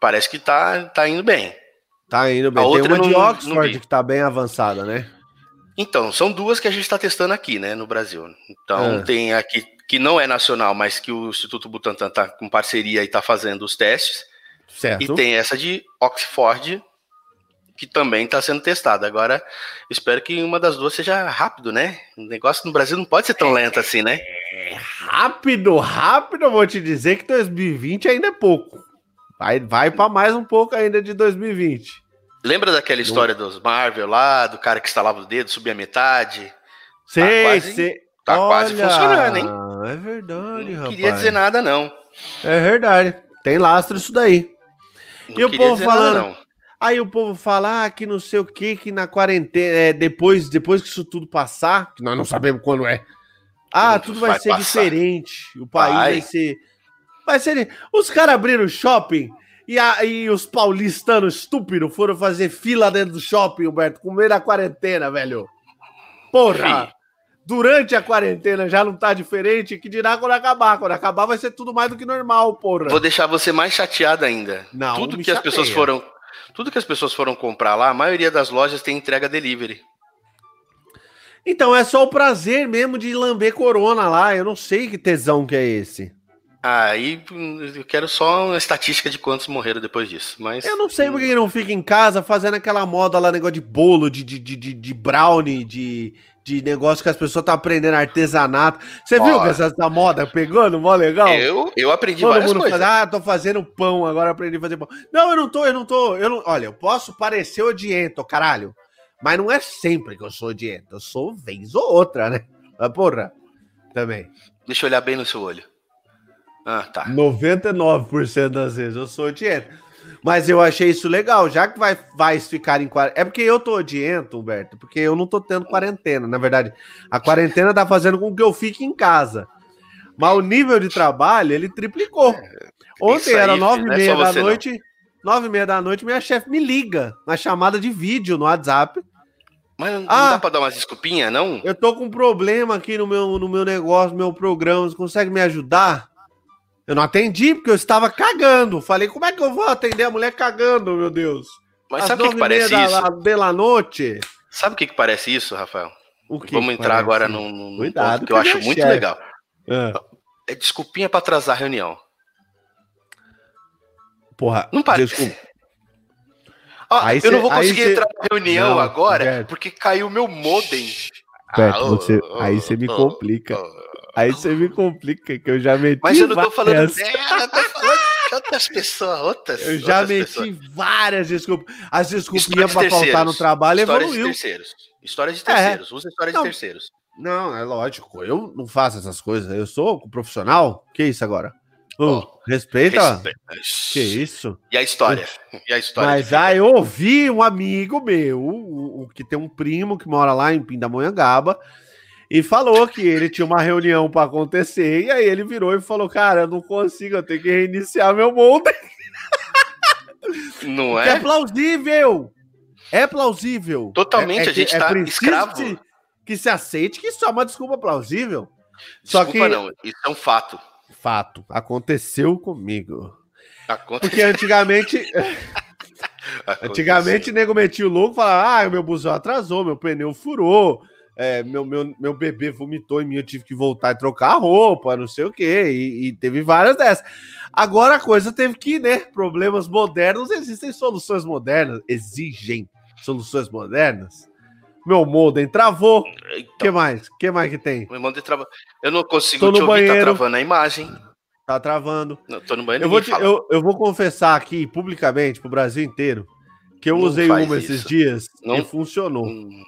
parece que tá, tá indo bem. Tá indo bem. A Tem outra uma de eu não- não Oxford que tá bem avançada, né? Então, são duas que a gente está testando aqui, né, no Brasil. Então, Ah. tem aqui que não é nacional, mas que o Instituto Butantan tá com parceria e tá fazendo os testes. Certo. E tem essa de Oxford, que também está sendo testada. Agora, espero que uma das duas seja rápido, né? O negócio no Brasil não pode ser tão lento assim, né? Rápido, rápido, eu vou te dizer que 2020 ainda é pouco. Vai, vai para mais um pouco ainda de 2020. Lembra daquela história dos Marvel lá, do cara que instalava o dedo, subia a metade? Sei, quase- sei. tá quase funcionando, hein? É verdade, Não rapaz. queria dizer nada, não. É verdade. Tem lastro isso daí. Não E o povo nada, falando? não. Aí o povo fala ah, que não sei o que, que na quarentena, é, depois, depois que isso tudo passar, que nós não sabemos quando é. Ah, tudo vai, vai ser passar. diferente. O país vai, Vai. ser. Vai ser. Os caras abriram shopping e, a, e os paulistanos estúpidos foram fazer fila dentro do shopping, Humberto, com meio da quarentena, velho. Porra! Durante a quarentena já não tá diferente, que dirá quando acabar. Quando acabar vai ser tudo mais do que normal, porra. Vou deixar você mais chateado ainda. Não, tudo que as pessoas chateia. foram, tudo que as pessoas foram comprar lá, a maioria das lojas tem entrega delivery. Então é só o prazer mesmo de lamber corona lá. Eu não sei que tesão que é esse. Aí hum, eu quero só uma estatística de quantos morreram depois disso. Mas Eu não sei por que não fica em casa fazendo aquela moda lá, negócio de bolo, de, de, de, de, brownie, de, de negócio que as pessoas estão aprendendo artesanato. Você viu que essa, essa moda pegando? Mó legal? eu, eu aprendi Todo várias coisas. fala, ah, tô fazendo pão, agora aprendi a fazer pão. Não, eu não tô, eu não tô. Eu não, olha, eu posso parecer odiento, caralho. Mas não é sempre que eu sou odiento. Eu sou vez ou outra, né? Mas, porra, também. Deixa eu olhar bem no seu olho. Ah, tá. 99% das vezes eu sou odiento. Mas eu achei isso legal, já que vai, vai ficar em quarentena. É porque eu tô odiento, Humberto, porque eu não tô tendo quarentena. Na verdade, a quarentena tá fazendo com que eu fique em casa. Mas o nível de trabalho, ele triplicou. Ontem Isso aí, era nove e é meia da noite. nove e meia da noite, minha chefe me liga na chamada de vídeo no WhatsApp. Mas não Ah. dá pra dar umas desculpinhas, não? Eu tô com um problema aqui no meu, no meu negócio, no meu programa. Você consegue me ajudar? Eu não atendi, porque eu estava cagando. Falei, como é que eu vou atender a mulher cagando, meu Deus? Mas Às sabe o que, que parece da, isso? De la noite. Sabe o que, que parece isso, Rafael? O que Vamos que entrar parece? agora num, num Cuidado ponto que eu acho muito chefe. legal. Ah, É desculpinha pra atrasar a reunião. porra, Não parece. desculpa. Aí eu cê- não vou conseguir cê- entrar na reunião Não, agora Roberto. porque caiu meu modem. Beto, Ah, você- ô, aí você me complica. ô. Aí você me complica, que eu já meti. Mas eu não tô falando eu tô falando de outras pessoas, outras. Eu já outras meti pessoas. várias desculpas. As desculpinhas Histórias pra de faltar no trabalho Histórias evoluiu. de terceiros. Histórias de É. terceiros. Usa histórias Não. de terceiros. Não, é lógico. Eu não faço essas coisas. Eu sou profissional. Que isso agora? Respeita. Respeita. Que isso? E a história? E a história? Mas aí eu ouvi um amigo meu, o, que tem um primo que mora lá em Pindamonhangaba, e falou que ele tinha uma reunião para acontecer, e aí ele virou e falou: Cara, eu não consigo, eu tenho que reiniciar meu modem. Não É, é? plausível! É plausível. Totalmente, É- é a gente é tá escravo. Que, que se aceite que isso é uma desculpa plausível. Só Desculpa, que- não. Isso é um fato. Fato, aconteceu comigo. Aconteceu. Porque antigamente. *laughs* Antigamente, o nego metia o louco e falava: ah, meu busão atrasou, meu pneu furou, é, meu, meu, meu bebê vomitou em mim, eu tive que voltar e trocar a roupa, não sei o quê, e, e teve várias dessas. Agora a coisa teve que, né? Problemas modernos, existem soluções modernas, exigem soluções modernas. Meu modem travou. O Então, que mais? O que mais que tem? meu irmão de trava... Eu não consigo Tô te ouvir, tá banheiro. travando a imagem. Tá travando. Não, tô no banheiro, Eu vou, te- eu, eu vou confessar aqui publicamente pro Brasil inteiro que eu Não usei uma esses isso. dias e Não- funcionou. Hum,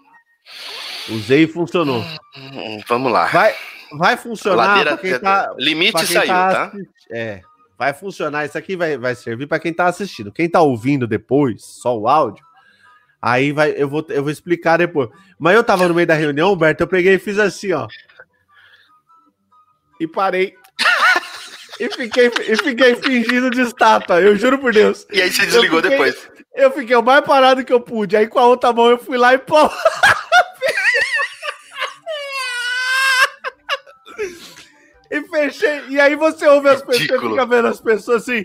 Usei e funcionou. hum, vamos lá. Vai, vai funcionar Ladeira, tá. limite saiu, tá? assisti- É, vai funcionar. Isso aqui vai, vai servir para quem tá assistindo. Quem tá ouvindo depois, só o áudio, aí vai, eu vou, eu vou explicar depois. Mas eu tava no meio da reunião, Humberto, eu peguei e fiz assim, ó. E parei. e, fiquei, e fiquei fingindo de estátua, eu juro por Deus. E aí você desligou fiquei- depois. Eu fiquei o mais parado que eu pude. Aí com a outra mão eu fui lá e pô. *laughs* e fechei. E aí você ouve as pessoas, fica vendo as pessoas assim.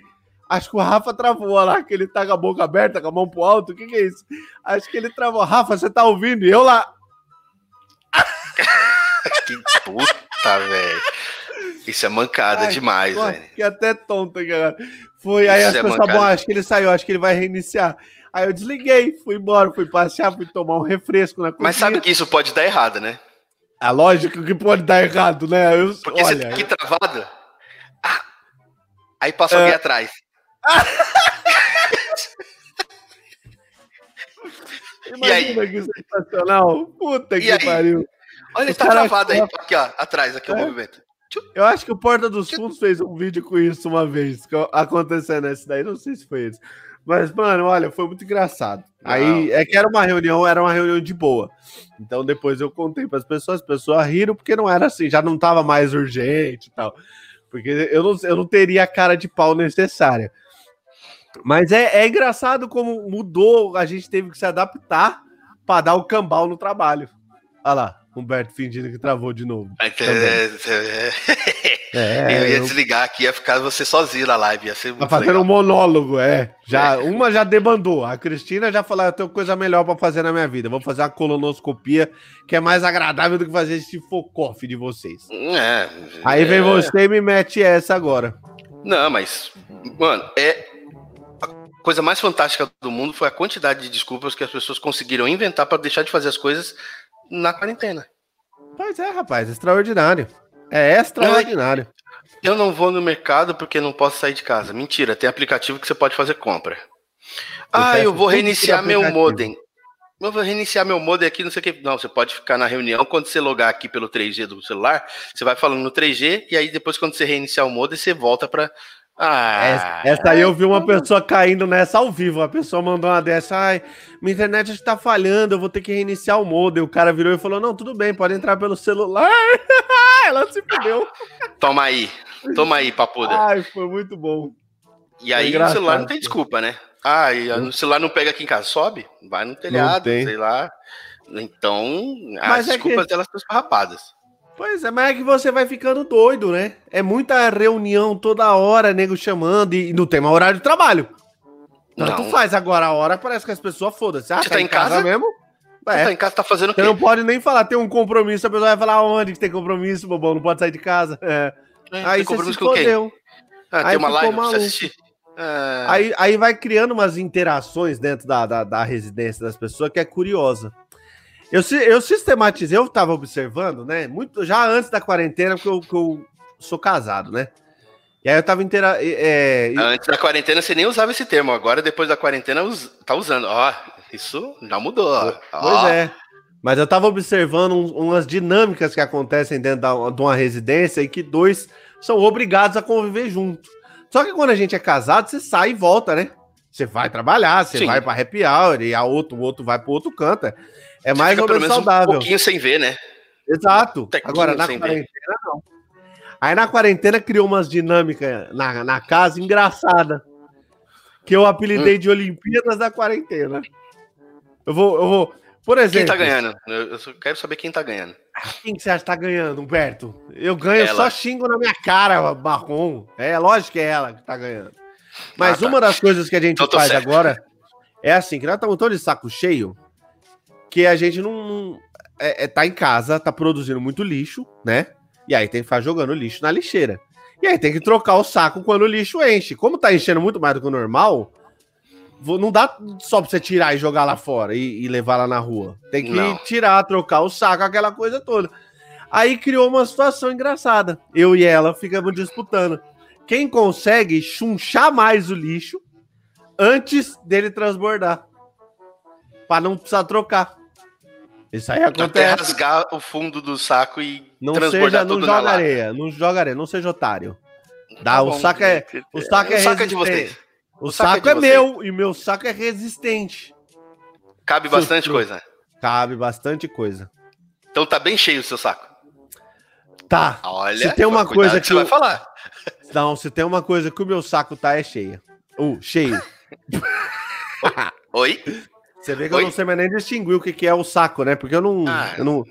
Acho que o Rafa travou, olha lá, que ele tá com a boca aberta, com a mão pro alto. O que, que é isso? Acho que ele travou. Rafa, você tá ouvindo? E eu lá. Que puta, velho. Isso é mancada Ai, demais, velho. Fiquei até tonto aqui agora. Foi aí as é pessoas, bom, acho que ele saiu, acho que ele vai reiniciar. Aí eu desliguei, fui embora, fui passear, fui tomar um refresco na Mas sabe que isso pode dar errado, né? A lógica que pode dar errado, né? Eu, Porque você tá aqui travado. Ah, aí passa É. alguém atrás. Imagina que sensacional. Puta E que aí? pariu. Olha, Os tá cara- travado aí, aqui, ó, atrás, aqui o É. movimento. Eu acho que o Porta dos Fundos fez um vídeo com isso uma vez, acontecendo esse daí, não sei se foi esse. Mas, mano, olha, foi muito engraçado. Aí é que era uma reunião, era uma reunião de boa. Então depois eu contei para as pessoas, as pessoas riram, porque não era assim, já não tava mais urgente e tal. Porque eu não, eu não teria a cara de pau necessária. Mas é, é engraçado como mudou, a gente teve que se adaptar para dar o cambal no trabalho. Olha lá, Humberto fingindo que travou de novo. Aí, Também. é, É, eu ia eu- desligar aqui, ia ficar você sozinho na live, ia ser Tá fazendo legal. um monólogo, é. Já, Uma já debandou. A Cristina já falou: eu tenho coisa melhor pra fazer na minha vida. Vou fazer uma colonoscopia que é mais agradável do que fazer esse focoff de vocês. É, Aí vem é. você e me mete essa agora. Não, mas, mano, é. Coisa mais fantástica do mundo foi a quantidade de desculpas que as pessoas conseguiram inventar pra deixar de fazer as coisas na quarentena. Pois é, rapaz, extraordinário. É extraordinário. Eu não vou no mercado porque não posso sair de casa. Mentira, tem aplicativo que você pode fazer compra. Ah, eu vou reiniciar meu modem. Eu vou reiniciar meu modem aqui, não sei o que. Não, você pode ficar na reunião. Quando você logar aqui pelo 3G do celular, você vai falando no 3G e aí depois, quando você reiniciar o modem, você volta pra. Ah, Essa, essa aí eu vi uma pessoa caindo nessa ao vivo. A pessoa mandou uma dessa. Ai, minha internet está falhando, eu vou ter que reiniciar o modem. O cara virou e falou: Não, tudo bem, pode entrar pelo celular. *laughs* Ela se fudeu. toma aí. Toma aí, papuda. Ai, foi muito bom. e aí o celular não tem desculpa, né? Ah, e o celular não pega aqui em casa, sobe? Vai no telhado, sei lá. Então, Mas as é que- desculpas delas estão esfarrapadas. Pois é, mas é que você vai ficando doido, né? É muita reunião toda hora, nego chamando e não tem mais horário de trabalho. Tanto Não. faz agora a hora, parece que as pessoas foda-se. Ah, Você tá em casa? mesmo? Você É. tá em casa, tá fazendo o quê? Você não pode nem falar, tem um compromisso, a pessoa vai falar onde que tem compromisso, bobão, não pode sair de casa. É. É, Aí você se fodeu. Ah, Aí tem uma live pra você assistir. Aí, aí vai criando umas interações dentro da, da, da residência das pessoas que é curiosa. Eu, eu sistematizei, eu tava observando, né? Muito, já antes da quarentena, porque eu, que eu sou casado, né? E aí eu tava intera é, Antes da quarentena você nem usava esse termo. Agora, depois da quarentena, tá usando. Ó, isso já mudou. ó. Pois é. Mas eu tava observando umas dinâmicas que acontecem dentro da- de uma residência e que dois são obrigados a conviver junto. Só que quando a gente é casado, você sai e volta, né? Você vai trabalhar, você Sim. vai pra happy hour e a outro, o outro vai pro outro canto. É- mais fica ou menos menos um saudável. pouquinho sem ver, né? Exato. tequinho Agora, na sem ver. quarentena, não. Aí na quarentena criou umas dinâmicas na, na casa engraçada. Que eu Hum. apelidei de Olimpíadas da quarentena. Eu vou, eu vou. Por exemplo. Quem tá ganhando? Eu, quero saber quem tá ganhando. Quem que você acha que tá ganhando, Humberto? Eu ganho Ela. só xingo na minha cara, marrom. É lógico que é ela que tá ganhando. Mas Ah, tá. uma das coisas que a gente Então faz certo. agora é assim, que nós estamos tão de saco cheio que a gente não. não- é, é, tá em casa, tá produzindo muito lixo, né? E aí tem que ficar jogando lixo na lixeira. E aí tem que trocar o saco quando o lixo enche. Como tá enchendo muito mais do que o normal, não dá só pra você tirar e jogar lá fora e, e levar lá na rua. Tem que Não. tirar, trocar o saco, aquela coisa toda. Aí criou uma situação engraçada. Eu e ela ficamos disputando. Quem consegue chunchar mais o lixo antes dele transbordar. Pra não precisar trocar. Isso aí Até acontece. rasgar o fundo do saco e Não transbordar seja, não na joga lata. areia, não joga areia, não seja otário. Dá, Tá o bom, saco é, o saco é O saco é de vocês. O, O saco saco, é é, meu e meu saco é resistente. Cabe bastante coisa. Cabe bastante coisa. Então tá bem cheio o seu saco. Tá. Olha, Se tem uma coisa que que você vai eu- falar. Não, se tem uma coisa que o meu saco tá é cheia. Uh, cheio. *laughs* Oi? Você vê que Oi? eu não sei mais nem distinguir o que, que é o saco, né? Porque eu não, Ah, eu não,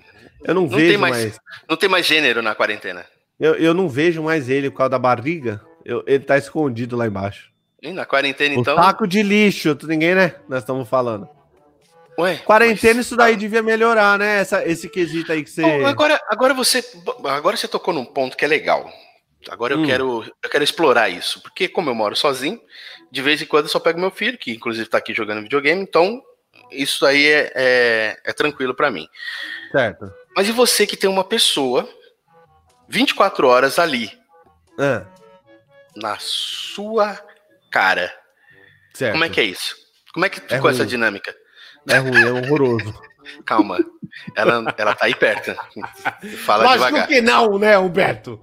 eu não, não vejo tem mais- mais. Não tem mais gênero na quarentena. Eu, eu não vejo mais ele por causa da barriga. Eu- ele tá escondido lá embaixo. E na quarentena, O então. saco de lixo, ninguém, né? Nós estamos falando. Ué, Quarentena, mas- isso daí devia melhorar, né? Essa, esse quesito aí que você. Bom, agora, agora você. Agora você tocou num ponto que é legal. Agora eu Hum. quero. Eu quero explorar isso. Porque, como eu moro sozinho, de vez em quando eu só pego meu filho, que inclusive tá aqui jogando videogame, então isso aí é, é, é tranquilo pra mim. Certo. Mas e você que tem uma pessoa 24 horas ali, Ah, na sua cara? certo. Como é que é isso? Como é que É ficou essa ruim. dinâmica? É ruim, é horroroso. *laughs* Calma. Ela, ela tá aí perto. Fala Lógico devagar. que não, né, Humberto?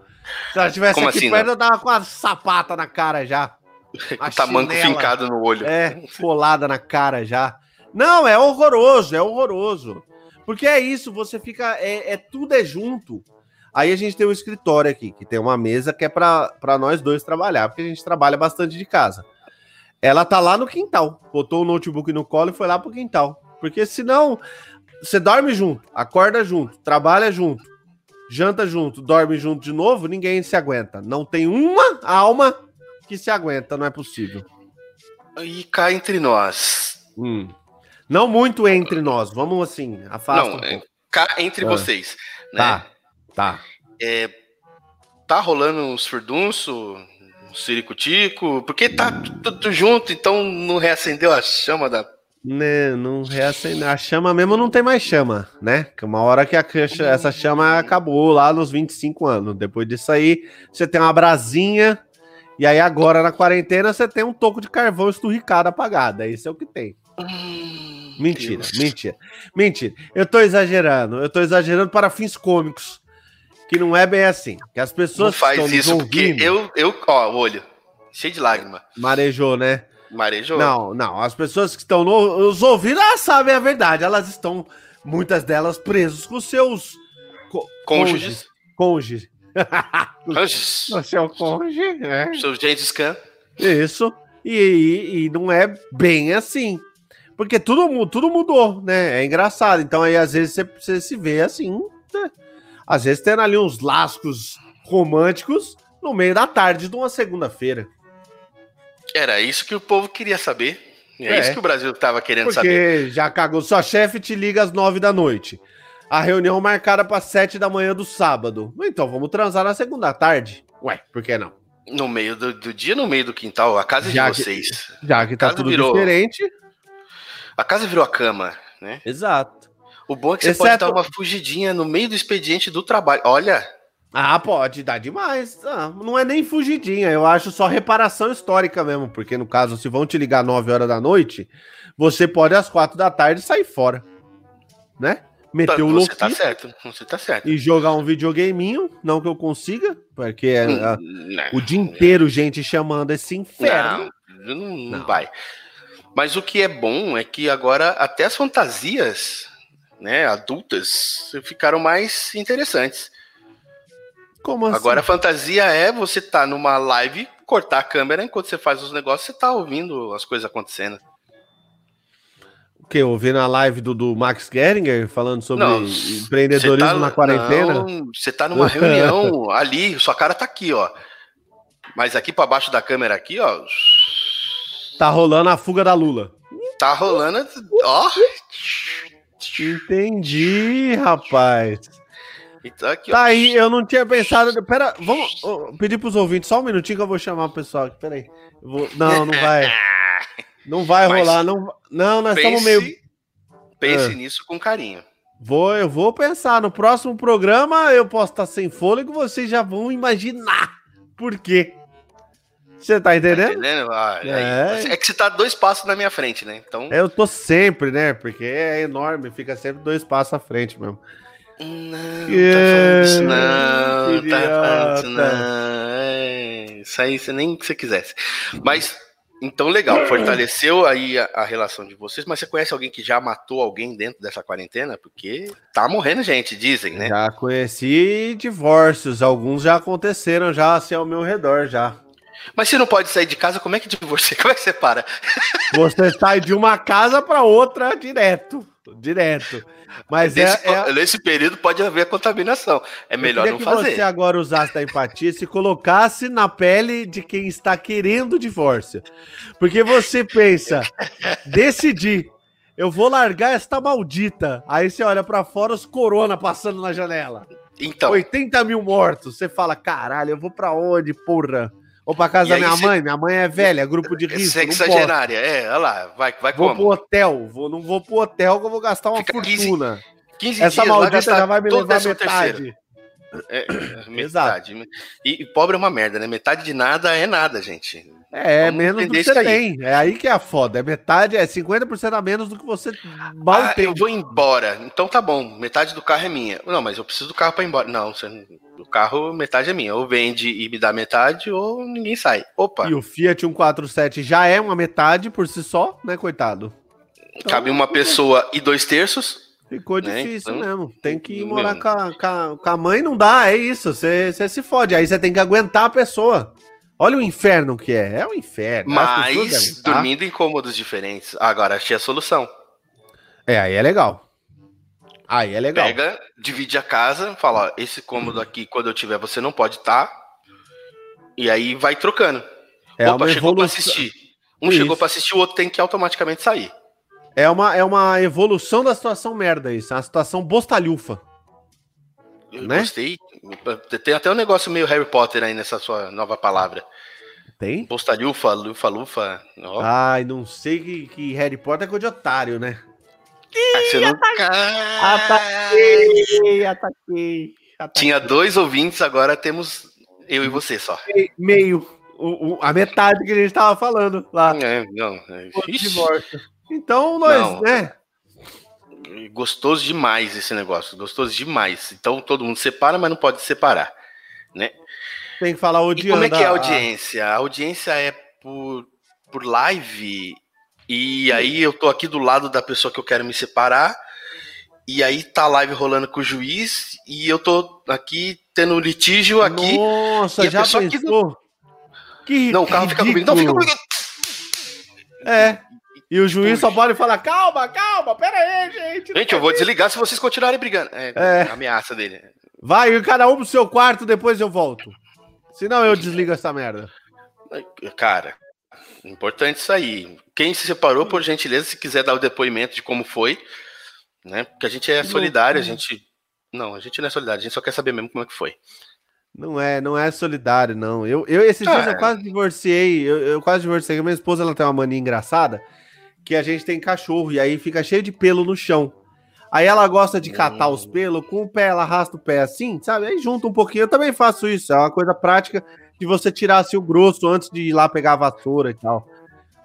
Se ela tivesse Como aqui assim, perto, eu dava com a sapata na cara já. *laughs* A Tamanco chinela. fincado no olho. É, colada na cara já. Não, é horroroso, é horroroso. Porque é isso, você fica. É, é- tudo é junto. Aí a gente tem um escritório aqui, que tem uma mesa que é pra nós dois trabalhar, porque a gente trabalha bastante de casa. Ela tá lá no quintal. Botou o notebook no colo e foi lá pro quintal. Porque senão, você dorme junto, acorda junto, trabalha junto, janta junto, dorme junto de novo, ninguém se aguenta. Não tem uma alma que se aguenta, não é possível. E cá entre nós. Hum. Não muito entre nós, vamos assim, afasta Não, um é, pouco. cá entre Ah. vocês. Né? Tá, tá. É, tá rolando uns furdunço, um ciricutico, porque tá tudo junto, então não reacendeu a chama da. Né, não reacende. A chama mesmo não tem mais chama, né? Que uma hora que a, essa chama acabou lá nos 25 anos. Depois disso aí, você tem uma brasinha. E aí agora na quarentena você tem um toco de carvão esturricado apagado. É isso é o que tem. Mentira, Deus. mentira. Mentira. Eu tô exagerando. Eu tô exagerando para fins cômicos. Que não é bem assim. Que as Não pessoas que faz isso, porque eu, eu, ó, o olho, cheio de lágrima. Marejou, né? Marejou. Não, não. As pessoas que estão no- nos ouvindo, elas sabem a verdade. Elas estão, muitas delas, presas com seus co- Cônjuges. Cônjuges. *laughs* O seu cônjuge, né? Seu Gengis Khan. Isso. E, e, e não é bem assim. Porque tudo, tudo mudou, né? É engraçado. Então aí às vezes você, você se vê assim, né? Às vezes tendo ali uns lascos românticos no meio da tarde de uma segunda-feira. Era isso que o povo queria saber. É, É. isso que o Brasil tava querendo saber. Porque já cagou. Sua chefe te liga às nove da noite. A reunião marcada para sete da manhã do sábado. Então vamos transar na segunda tarde. Ué, por que não? No meio do, do dia, no meio do quintal, a casa é Já de que- vocês. Já que tá tudo virou- diferente. A casa virou a cama, né? Exato. O bom é que você pode Exceto- dar uma fugidinha no meio do expediente do trabalho. Olha, Ah, pode dar demais. Ah, não é nem fugidinha, eu acho só reparação histórica mesmo. Porque no caso, se vão te ligar 9 horas da noite, você pode às quatro da tarde sair fora. Né? tá- Meter o você tá certo. Você tá certo. e jogar um videogameinho. Não que eu consiga, porque é, ah, Não, o dia inteiro gente chamando esse inferno. não, não, não Não. vai. Mas o que é bom é que agora até as fantasias, né, adultas, ficaram mais interessantes. Como assim? Agora a fantasia é você tá numa live, cortar a câmera enquanto você faz os negócios, você tá ouvindo as coisas acontecendo. O que? Ouvindo a live do, do Max Geringer falando sobre Não, empreendedorismo tá- na quarentena? Não, você tá numa reunião *laughs* ali, sua cara tá aqui, ó. Mas aqui pra baixo da câmera aqui, ó, Tá rolando a fuga da Lula. tá rolando, ó. Entendi, rapaz. Então aqui, ó. Tá aí, eu não tinha pensado. Pera, vamos ô, pedir pros ouvintes só um minutinho que eu vou chamar o pessoal aqui. Peraí. Eu vou- Não, não vai. *laughs* Não vai Mas rolar. Não, não nós estamos Pense, meio. pense Ah. nisso com carinho. Vou, eu vou pensar. No próximo programa eu posso estar sem fôlego, vocês já vão imaginar por quê. Você tá Tá entendendo? entendendo? Ah, aí. É. É. que você tá dois passos na minha frente, né? Então. Eu tô sempre, né? Porque é enorme, fica sempre dois passos à frente mesmo. Não, Que- tá não. Tá falando isso, idiota. não. É, isso aí você nem que você quisesse. Mas, então, legal. Fortaleceu aí a, a relação de vocês. Mas você conhece alguém que já matou alguém dentro dessa quarentena? Porque tá morrendo gente, dizem, né? Já conheci divórcios, alguns já aconteceram já assim ao meu redor já. Mas se não pode sair de casa, como é que divorcia? *laughs* Como é que você para? Você sai de uma casa para outra direto, direto. Mas é, nesse, é nesse período pode haver contaminação. É melhor não que fazer. você agora usasse da empatia e se colocasse na pele de quem está querendo divórcio. Porque você pensa, decidir, eu vou largar esta maldita. Aí você olha para fora os corona passando na janela. Então, 80 mil mortos. Você fala, caralho, eu vou pra onde, porra? Ou pra casa E da minha cê- mãe? Minha mãe é velha, grupo de risco. não posso. sexagenária. É, olha lá, vai, vai Vou pro como? hotel, vou, não vou pro hotel que eu vou gastar uma Fica 15 fortuna. 15 Essa dias lá, maldita já vai me levar metade. É, Exato. metade. E, e pobre é uma merda, né? Metade de nada é nada, gente. É, Vamos menos do que você tem. É aí que é a foda. É metade, é 50% a menos do que você mal ah, tem. eu vou embora. Então tá bom, metade do carro é minha. Não, mas eu preciso do carro pra ir embora. Não, você, o carro, metade é minha. Ou vende e me dá metade, ou ninguém sai. Opa, E o Fiat 147 já é uma metade por si só, né, coitado? cabe uma pessoa e dois terços. Ficou Né, difícil então, mesmo. Tem que meu. morar com a, com, a, mãe, não dá, é isso. Você se fode. Aí você tem que aguentar a pessoa. Olha o inferno que é. É um inferno. Mas tá? dormindo em cômodos diferentes. Agora achei a solução. É, aí é legal. Aí é legal. Pega, divide a casa, fala, ó, esse cômodo aqui, quando eu tiver, você não pode estar. E aí vai trocando. é Opa, uma chegou pra evolução. assistir. Um Isso. chegou pra assistir, o outro tem que automaticamente sair. É uma, é uma evolução da situação merda isso. É uma situação bostalhufa. Eu Né? gostei. Tem até um negócio meio Harry Potter aí nessa sua nova palavra. Tem? Postalhufa, lufa, lufa. Ó, Ai, não sei que, que Harry Potter é coisa de otário, né? aí você não... Ataquei, ataquei. ataquei. Tinha dois ouvintes, agora temos eu e você só. meio. O- o- a metade que a gente tava falando lá. É, não, é. Então, nós, Não. né? Gostoso demais esse negócio, gostoso demais. Então todo mundo separa, mas não pode separar. Tem que falar E odiando. como é que é a audiência? A audiência é por, por live, e aí eu tô aqui do lado da pessoa que eu quero me separar, e aí tá a live rolando com o juiz, e eu tô aqui tendo litígio aqui. Nossa, já pessoa que pensou? Que Não, o carro fica comigo. Não, fica ridículo. comigo. É. E o juiz só pode falar: calma, calma, pera aí, gente. Gente, eu vou desligar se vocês continuarem brigando. É, É. a ameaça dele. Vai, cada um pro seu quarto, depois eu volto. Senão eu desligo essa merda. Cara, importante isso aí. Quem se separou, por gentileza, se quiser dar o depoimento de como foi, né? Porque a gente é solidário, a gente. Não, a gente não é solidário, a gente só quer saber mesmo como é que foi. Não é, não é solidário, não. Eu, eu esses dias Ah, eu quase divorciei. Eu, eu quase divorciei. Minha esposa ela tem uma mania engraçada que a gente tem cachorro e aí fica cheio de pelo no chão. Aí ela gosta de catar os pelos com o pé, ela arrasta o pé assim, sabe? Aí junta um pouquinho. Eu também faço isso. É uma coisa prática de você tirar assim, o grosso antes de ir lá pegar a vassoura e tal.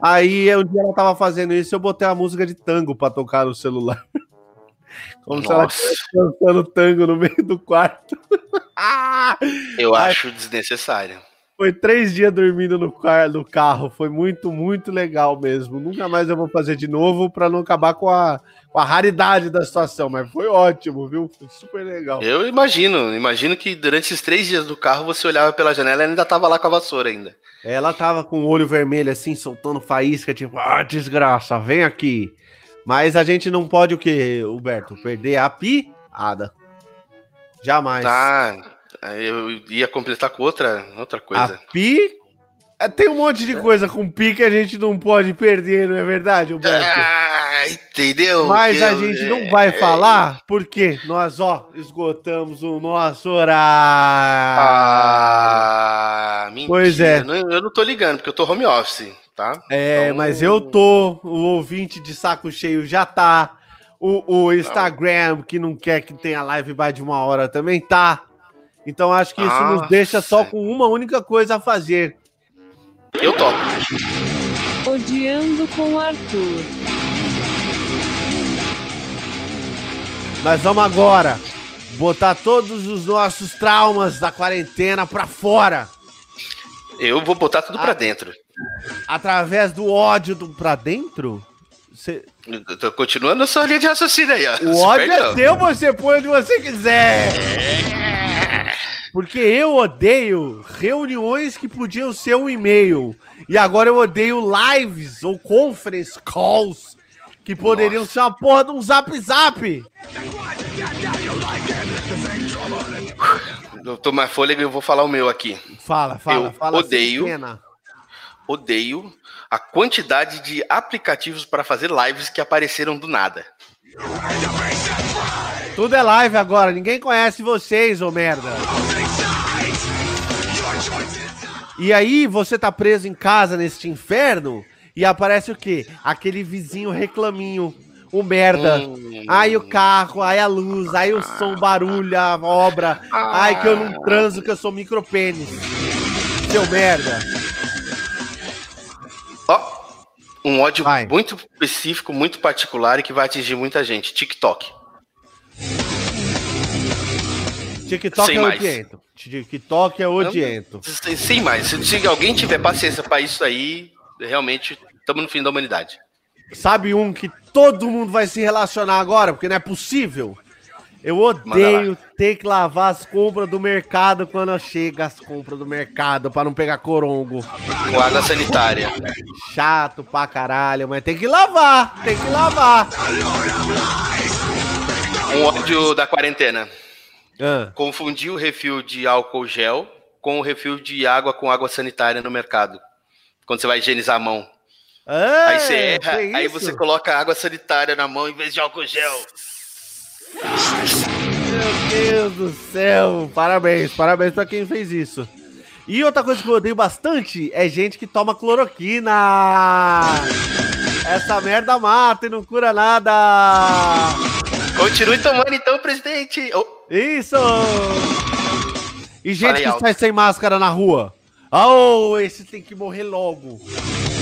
Aí um dia ela tava fazendo isso, eu botei a música de tango pra tocar no celular. *laughs* Como se ela Nossa, estivesse dançando tango no meio do quarto. *laughs* Ah! eu acho desnecessário. Foi três dias dormindo no, car no carro. Foi muito, muito legal mesmo. Nunca mais eu vou fazer de novo para não acabar com a, com a raridade da situação. Mas foi ótimo, viu? Foi super legal. Eu imagino, imagino que durante esses três dias do carro você olhava pela janela e ainda tava lá com a vassoura ainda. Ela tava com o olho vermelho assim, soltando faísca, tipo, ah, desgraça, vem aqui. Mas a gente não pode o quê, Huberto? Perder a piada. Jamais. Tá, eu ia completar com outra, outra A coisa. pi. É, Tem um monte de coisa com pi que a gente não pode perder, não é verdade, Huberto? Ah, entendeu? Mas a gente não vai falar porque nós, ó, esgotamos o nosso horário. Ah, mentira. Pois é. Eu não, eu não tô ligando, porque eu tô home office, tá? é, então- mas eu tô, o ouvinte de saco cheio já tá, o, o Instagram, que não quer que tenha live mais de uma hora, também tá. Então acho que isso nos Nossa. deixa só com uma única coisa a fazer. Eu topo. Odiando com Arthur. Nós vamos agora botar todos os nossos traumas da quarentena pra fora. Eu vou botar tudo pra Ah. dentro. Através do ódio do pra dentro? Cê- Eu tô continuando a sua linha de raciocínio aí, ó. O ódio é seu, você põe onde você quiser. Porque eu odeio reuniões que podiam ser um e-mail. E agora eu odeio lives ou conference calls que poderiam ser uma porra de um zap zap. Eu tô mais fôlego e eu vou falar o meu aqui. Fala, fala, Eu fala. odeio. Odeio a quantidade de aplicativos para fazer lives que apareceram do nada. Tudo é live agora, ninguém conhece vocês, ô merda. E aí, você tá preso em casa neste inferno e aparece o quê? Aquele vizinho reclaminho, o merda. Hum. Aí o carro, aí a luz, aí o som, barulho, a obra. Ai, que eu não transo, que eu sou micropênis. Seu merda. Ó, um ódio Vai. muito específico, muito particular e que vai atingir muita gente. TikTok. TikTok Sem é mais. odiento. TikTok é odiento. Sem, sem mais. Se, alguém tiver paciência para isso aí, realmente estamos no fim da humanidade. Sabe um que todo mundo vai se relacionar agora, porque não é possível? Eu odeio ter que lavar as compras do mercado quando chega as compras do mercado pra não pegar corongo. Com água sanitária. Chato pra caralho, mas tem que lavar, tem que lavar. Um ódio da quarentena. Ah, Confundir o refil de álcool gel com o refil de água com água sanitária no mercado. Quando você vai higienizar a mão. Ah, Aí você erra, tem aí você coloca água sanitária na mão em vez de álcool gel. Meu Deus do céu! Parabéns, parabéns pra quem fez isso. E outra coisa que eu odeio bastante é gente que toma cloroquina. Essa merda mata e não cura nada. Continue tomando então, presidente. Oh, Isso! E gente Falei que alto. sai sem máscara na rua. Oh, esse tem que morrer logo.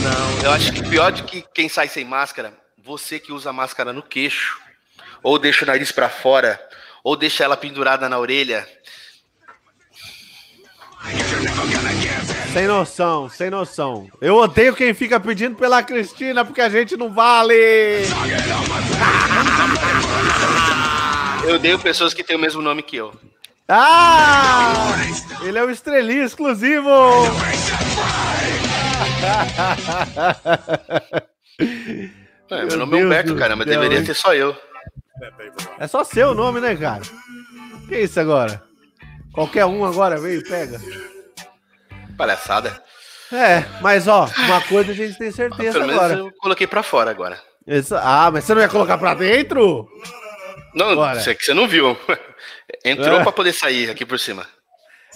não, eu acho que pior do que quem sai sem máscara, você que usa máscara no queixo, ou deixa o nariz pra fora, ou deixa ela pendurada na orelha. Sem noção, sem noção. Eu odeio quem fica pedindo pela Cristina porque a gente não vale. *laughs* Eu odeio pessoas que têm o mesmo nome que eu. Ah! Ele é o estrelinho exclusivo. *laughs* É, meu Meu nome é Deus Humberto, do caramba. céu, Deveria ter só eu. É só seu nome, né, cara? Que isso agora? Qualquer um agora veio e pega. Palhaçada. É, mas ó, uma coisa a gente tem certeza Pelo menos agora. eu coloquei pra fora agora. Essa- Ah, mas você não ia colocar pra dentro? Não, Bora. você, você não viu. *laughs* Entrou É. pra poder sair aqui por cima.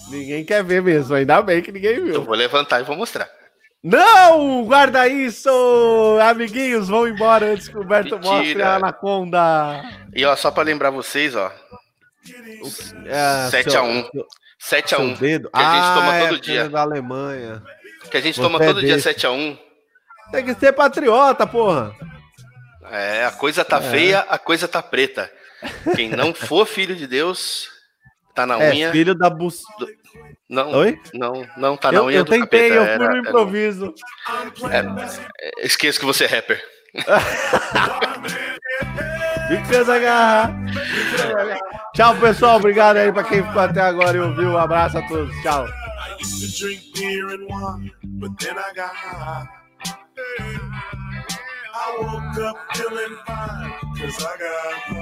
Ninguém quer ver mesmo, ainda bem que ninguém Eu viu. vou levantar e vou mostrar. Não! Guarda isso! Amiguinhos, vão embora antes que o Humberto Mentira. mostre a anaconda. E ó, só pra lembrar vocês, ó. É, 7 seu- a 1. 7 a Seu 1. dedo. Que a gente toma Ah, todo é dia. da Alemanha. Que a gente Você toma é todo dia desse. 7 a 1. Tem que ser patriota, porra. É, a coisa tá feia, a coisa tá preta. Quem não for filho de Deus, tá na É, unha. filho da bus... Não, Oi? não, não tá na Eu, unha eu do tentei, capeta. eu fui era- no era- improviso. é, esqueço que você é rapper. *laughs* Essa garra. Tchau, pessoal. Obrigado aí pra quem ficou até agora e ouviu. Um abraço a todos. Tchau. I woke up feeling fine, cause I got high.